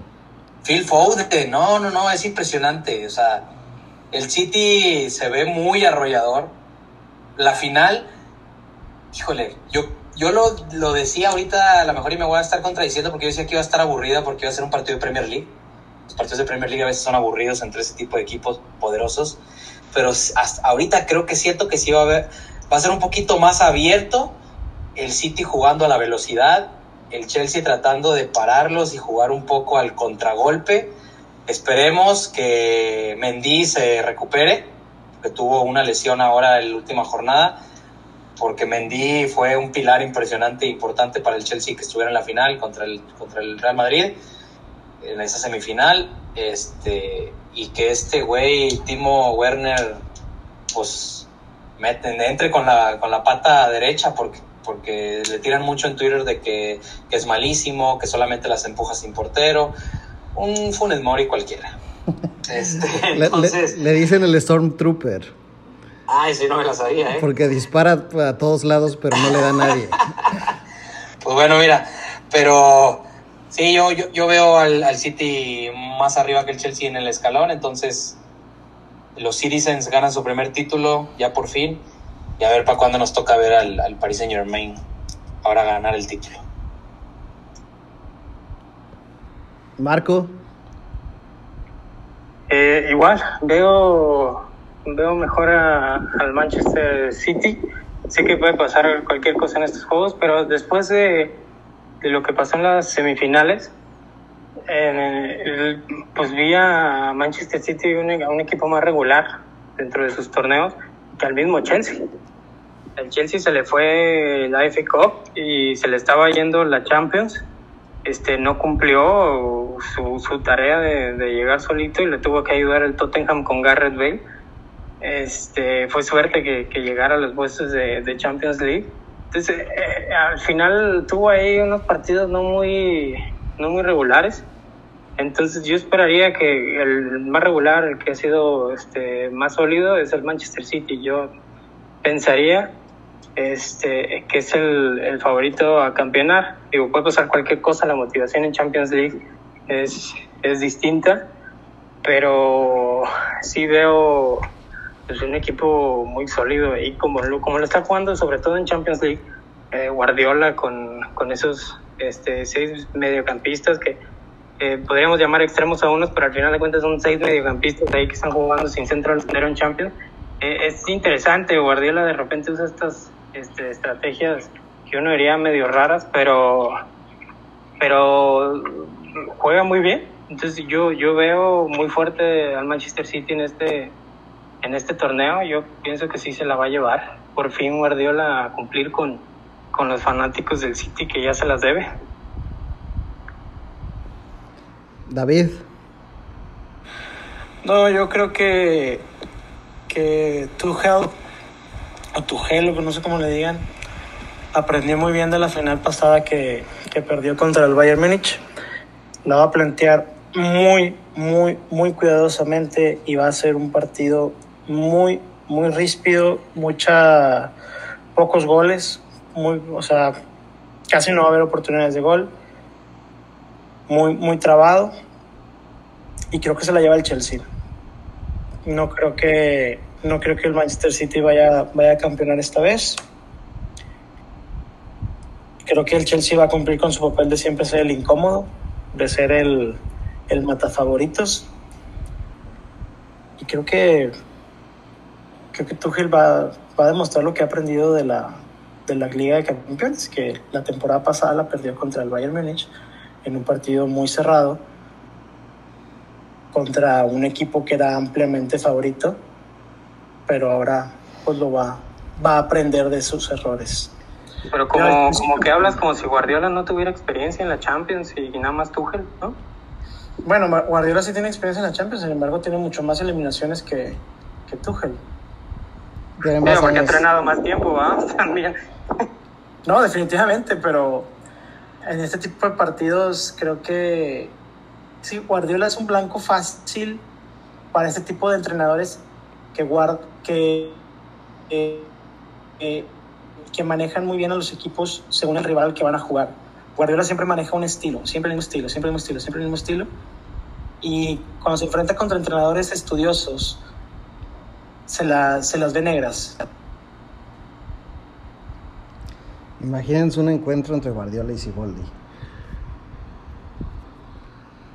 [SPEAKER 2] Phil Foden, no, no, no, es impresionante. O sea, el City se ve muy arrollador. La final, híjole, yo, yo lo, lo decía ahorita, a lo mejor y me voy a estar contradiciendo porque yo decía que iba a estar aburrida porque iba a ser un partido de Premier League. Los partidos de Premier League a veces son aburridos entre ese tipo de equipos poderosos. Pero hasta ahorita creo que siento que sí va a haber va a ser un poquito más abierto, el City jugando a la velocidad, el Chelsea tratando de pararlos y jugar un poco al contragolpe. Esperemos que Mendy se recupere, que tuvo una lesión ahora en la última jornada, porque Mendy fue un pilar impresionante e importante para el Chelsea que estuviera en la final contra el, contra el Real Madrid, en esa semifinal, este, y que este güey, Timo Werner, pues meten, entre con la, con la pata derecha porque, porque le tiran mucho en Twitter de que, que es malísimo, que solamente las empuja sin portero. Un Funes Mori cualquiera. <laughs> Este, entonces...
[SPEAKER 1] le, le, dicen el Stormtrooper.
[SPEAKER 2] Ay, sí, no me la sabía, ¿eh?
[SPEAKER 1] Porque dispara a todos lados, pero no le da a nadie. <laughs>
[SPEAKER 2] pues bueno, mira, pero sí, yo, yo, yo veo al, al City más arriba que el Chelsea en el escalón, entonces los Citizens ganan su primer título ya por fin y a ver para cuándo nos toca ver al, al Paris Saint Germain ahora ganar el título.
[SPEAKER 1] Marco.
[SPEAKER 4] Eh, igual, veo, veo mejor a, al Manchester City. Sé que puede pasar cualquier cosa en estos juegos, pero después de, de lo que pasó en las semifinales, eh, pues vi a Manchester City un, un equipo más regular dentro de sus torneos que al mismo Chelsea. el Chelsea se le fue la FA Cup y se le estaba yendo la Champions. Este, no cumplió su, su tarea de, llegar solito y le tuvo que ayudar el Tottenham con Garrett Bale. Este, fue suerte que, que llegara a los puestos de, Champions League. Entonces, eh, al final tuvo ahí unos partidos no muy, no muy regulares. Entonces yo esperaría que el más regular, el que ha sido este, más sólido, es el Manchester City. Yo pensaría este, que es el, el, favorito a campeonar. Digo, puede pasar cualquier cosa, la motivación en Champions League es, es distinta, pero sí veo pues, un equipo muy sólido y como lo, como lo está jugando, sobre todo en Champions League, eh, Guardiola con, con esos este, seis mediocampistas que eh, podríamos llamar extremos a unos, pero al final de cuentas son seis mediocampistas ahí que están jugando sin centro delantero en Champions. Eh, es interesante, Guardiola de repente usa estas este, estrategias que uno diría medio raras, pero, pero juega muy bien. Entonces yo, yo veo muy fuerte al Manchester City en este, en este torneo. Yo pienso que sí se la va a llevar. Por fin Guardiola a cumplir con, con los fanáticos del City que ya se las debe.
[SPEAKER 1] David.
[SPEAKER 3] No, yo creo que que Tuchel o Tuchel, no sé cómo le digan, aprendió muy bien de la final pasada que, que perdió contra el Bayern Múnich. La va a plantear muy, muy, muy cuidadosamente y va a ser un partido muy, muy ríspido, mucha, pocos goles, muy, o sea, casi no va a haber oportunidades de gol, muy, muy trabado y creo que se la lleva el Chelsea. No creo que, no creo que el Manchester City vaya, vaya a campeonar esta vez. Creo que el Chelsea va a cumplir con su papel de siempre ser el incómodo, de ser el, el matafavoritos. Y creo que creo que Tuchel va, va a demostrar lo que ha aprendido de la, de la Liga de Campeones, que la temporada pasada la perdió contra el Bayern Múnich en un partido muy cerrado contra un equipo que era ampliamente favorito, pero ahora pues lo va, va a aprender de sus errores.
[SPEAKER 4] Pero como, como que hablas como si Guardiola no tuviera experiencia en la Champions y nada más Tuchel, ¿no?
[SPEAKER 3] Bueno, Guardiola sí tiene experiencia en la Champions, sin embargo tiene mucho más eliminaciones que, que Tuchel.
[SPEAKER 4] Bueno, porque ha entrenado más tiempo, ¿va? <laughs> También.
[SPEAKER 3] No, definitivamente, pero en este tipo de partidos creo que sí, Guardiola es un blanco fácil para este tipo de entrenadores que, guard, que, eh, eh, que manejan muy bien a los equipos según el rival al que van a jugar. Guardiola siempre maneja un estilo, siempre el mismo estilo, siempre el mismo estilo, siempre el mismo estilo. Y cuando se enfrenta contra entrenadores estudiosos, se, la, se las ve negras.
[SPEAKER 1] Imagínense un encuentro entre Guardiola y Siboldi.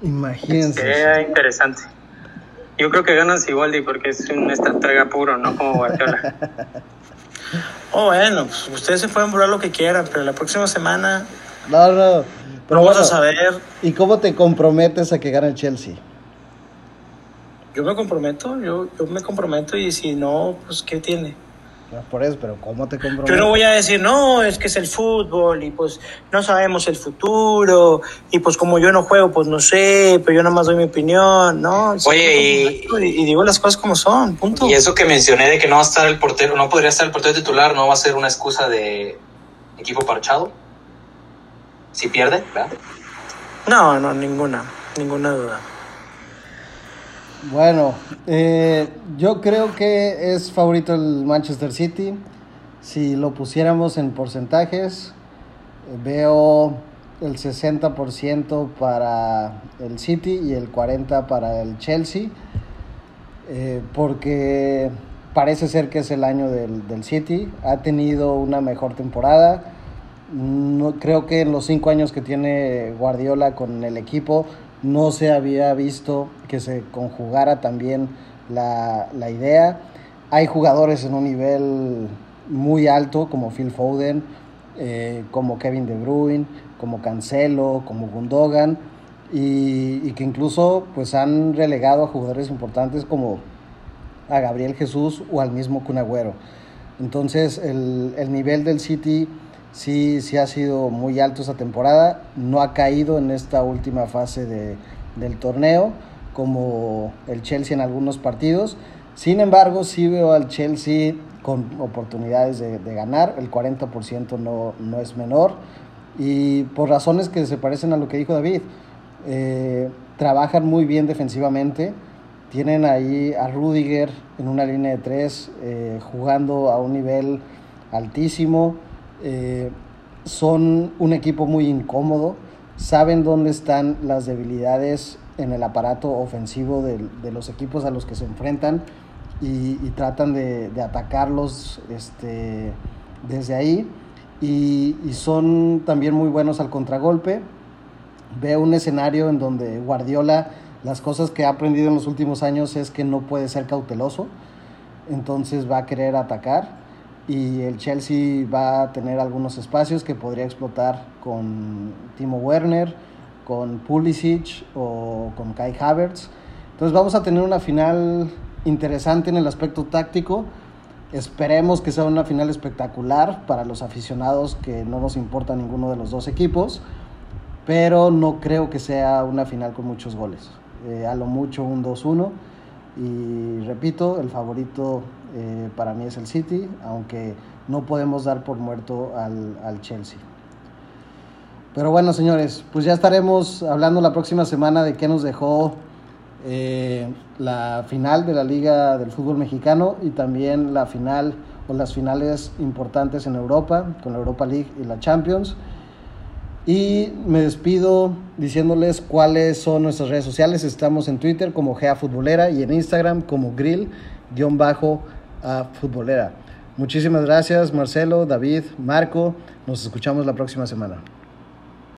[SPEAKER 1] Imagínense.
[SPEAKER 4] Sería interesante. Yo creo que ganan Siboldi porque es un estratega puro, no como Guardiola. <laughs>
[SPEAKER 3] oh, bueno, pues ustedes se pueden burlar lo que quieran, pero la próxima semana.
[SPEAKER 1] No, no.
[SPEAKER 3] Pero vamos bueno, a saber.
[SPEAKER 1] ¿Y cómo te comprometes a que gane el Chelsea?
[SPEAKER 3] Yo me comprometo, yo, yo me comprometo y si no, pues ¿qué tiene?
[SPEAKER 1] No, por eso, pero ¿cómo te comprometes?
[SPEAKER 3] Yo no voy a decir, no, es que es el fútbol y pues no sabemos el futuro y pues como yo no juego, pues no sé, pero yo nada más doy mi opinión, ¿no?
[SPEAKER 2] Oye,
[SPEAKER 3] y, y, digo las cosas como son, punto.
[SPEAKER 2] Y eso que mencioné de que no va a estar el portero, no podría estar el portero titular, no va a ser una excusa de equipo parchado. Si pierde, ¿verdad?
[SPEAKER 3] No, no, ninguna, ninguna duda.
[SPEAKER 1] Bueno, eh, yo creo que es favorito el Manchester City. Si lo pusiéramos en porcentajes, veo el 60% para el City y el 40% para el Chelsea, eh, porque parece ser que es el año del, del, City. Ha tenido una mejor temporada. No, creo que en los cinco años que tiene Guardiola con el equipo no se había visto que se conjugara también la, la, idea. Hay jugadores en un nivel muy alto como Phil Foden, eh, como Kevin De Bruyne, como Cancelo, como Gundogan, y, que incluso pues han relegado a jugadores importantes como a Gabriel Jesús o al mismo Kun Agüero. Entonces el, el nivel del City sí, sí ha sido muy alto esta temporada, no ha caído en esta última fase de, del torneo como el Chelsea en algunos partidos. Sin embargo, sí veo al Chelsea con oportunidades de, de ganar, el 40% no, no, es menor y por razones que se parecen a lo que dijo David. Eh, trabajan muy bien defensivamente, tienen ahí a Rudiger en una línea de tres eh, jugando a un nivel altísimo eh, son un equipo muy incómodo, saben dónde están las debilidades en el aparato ofensivo de, de los equipos a los que se enfrentan y, y tratan de, de, atacarlos este, desde ahí. Y, y, son también muy buenos al contragolpe. Veo un escenario en donde Guardiola, las cosas que ha aprendido en los últimos años es que no puede ser cauteloso, entonces va a querer atacar y el Chelsea va a tener algunos espacios que podría explotar con Timo Werner, con Pulisic o con Kai Havertz. Entonces vamos a tener una final interesante en el aspecto táctico. Esperemos que sea una final espectacular para los aficionados que no nos importa ninguno de los dos equipos, pero no creo que sea una final con muchos goles. Eh, a lo mucho un 2-1 y repito, el favorito eh, para mí es el City, aunque no podemos dar por muerto al, Chelsea. Pero bueno, señores, pues ya estaremos hablando la próxima semana de qué nos dejó eh, la final de la Liga del Fútbol Mexicano y también la final o las finales importantes en Europa, con la Europa League y la Champions. Y me despido diciéndoles cuáles son nuestras redes sociales. Estamos en Twitter como Gea Futbolera y en Instagram como Grill-Futbolera. Muchísimas gracias Marcelo, David, Marco. Nos escuchamos la próxima semana.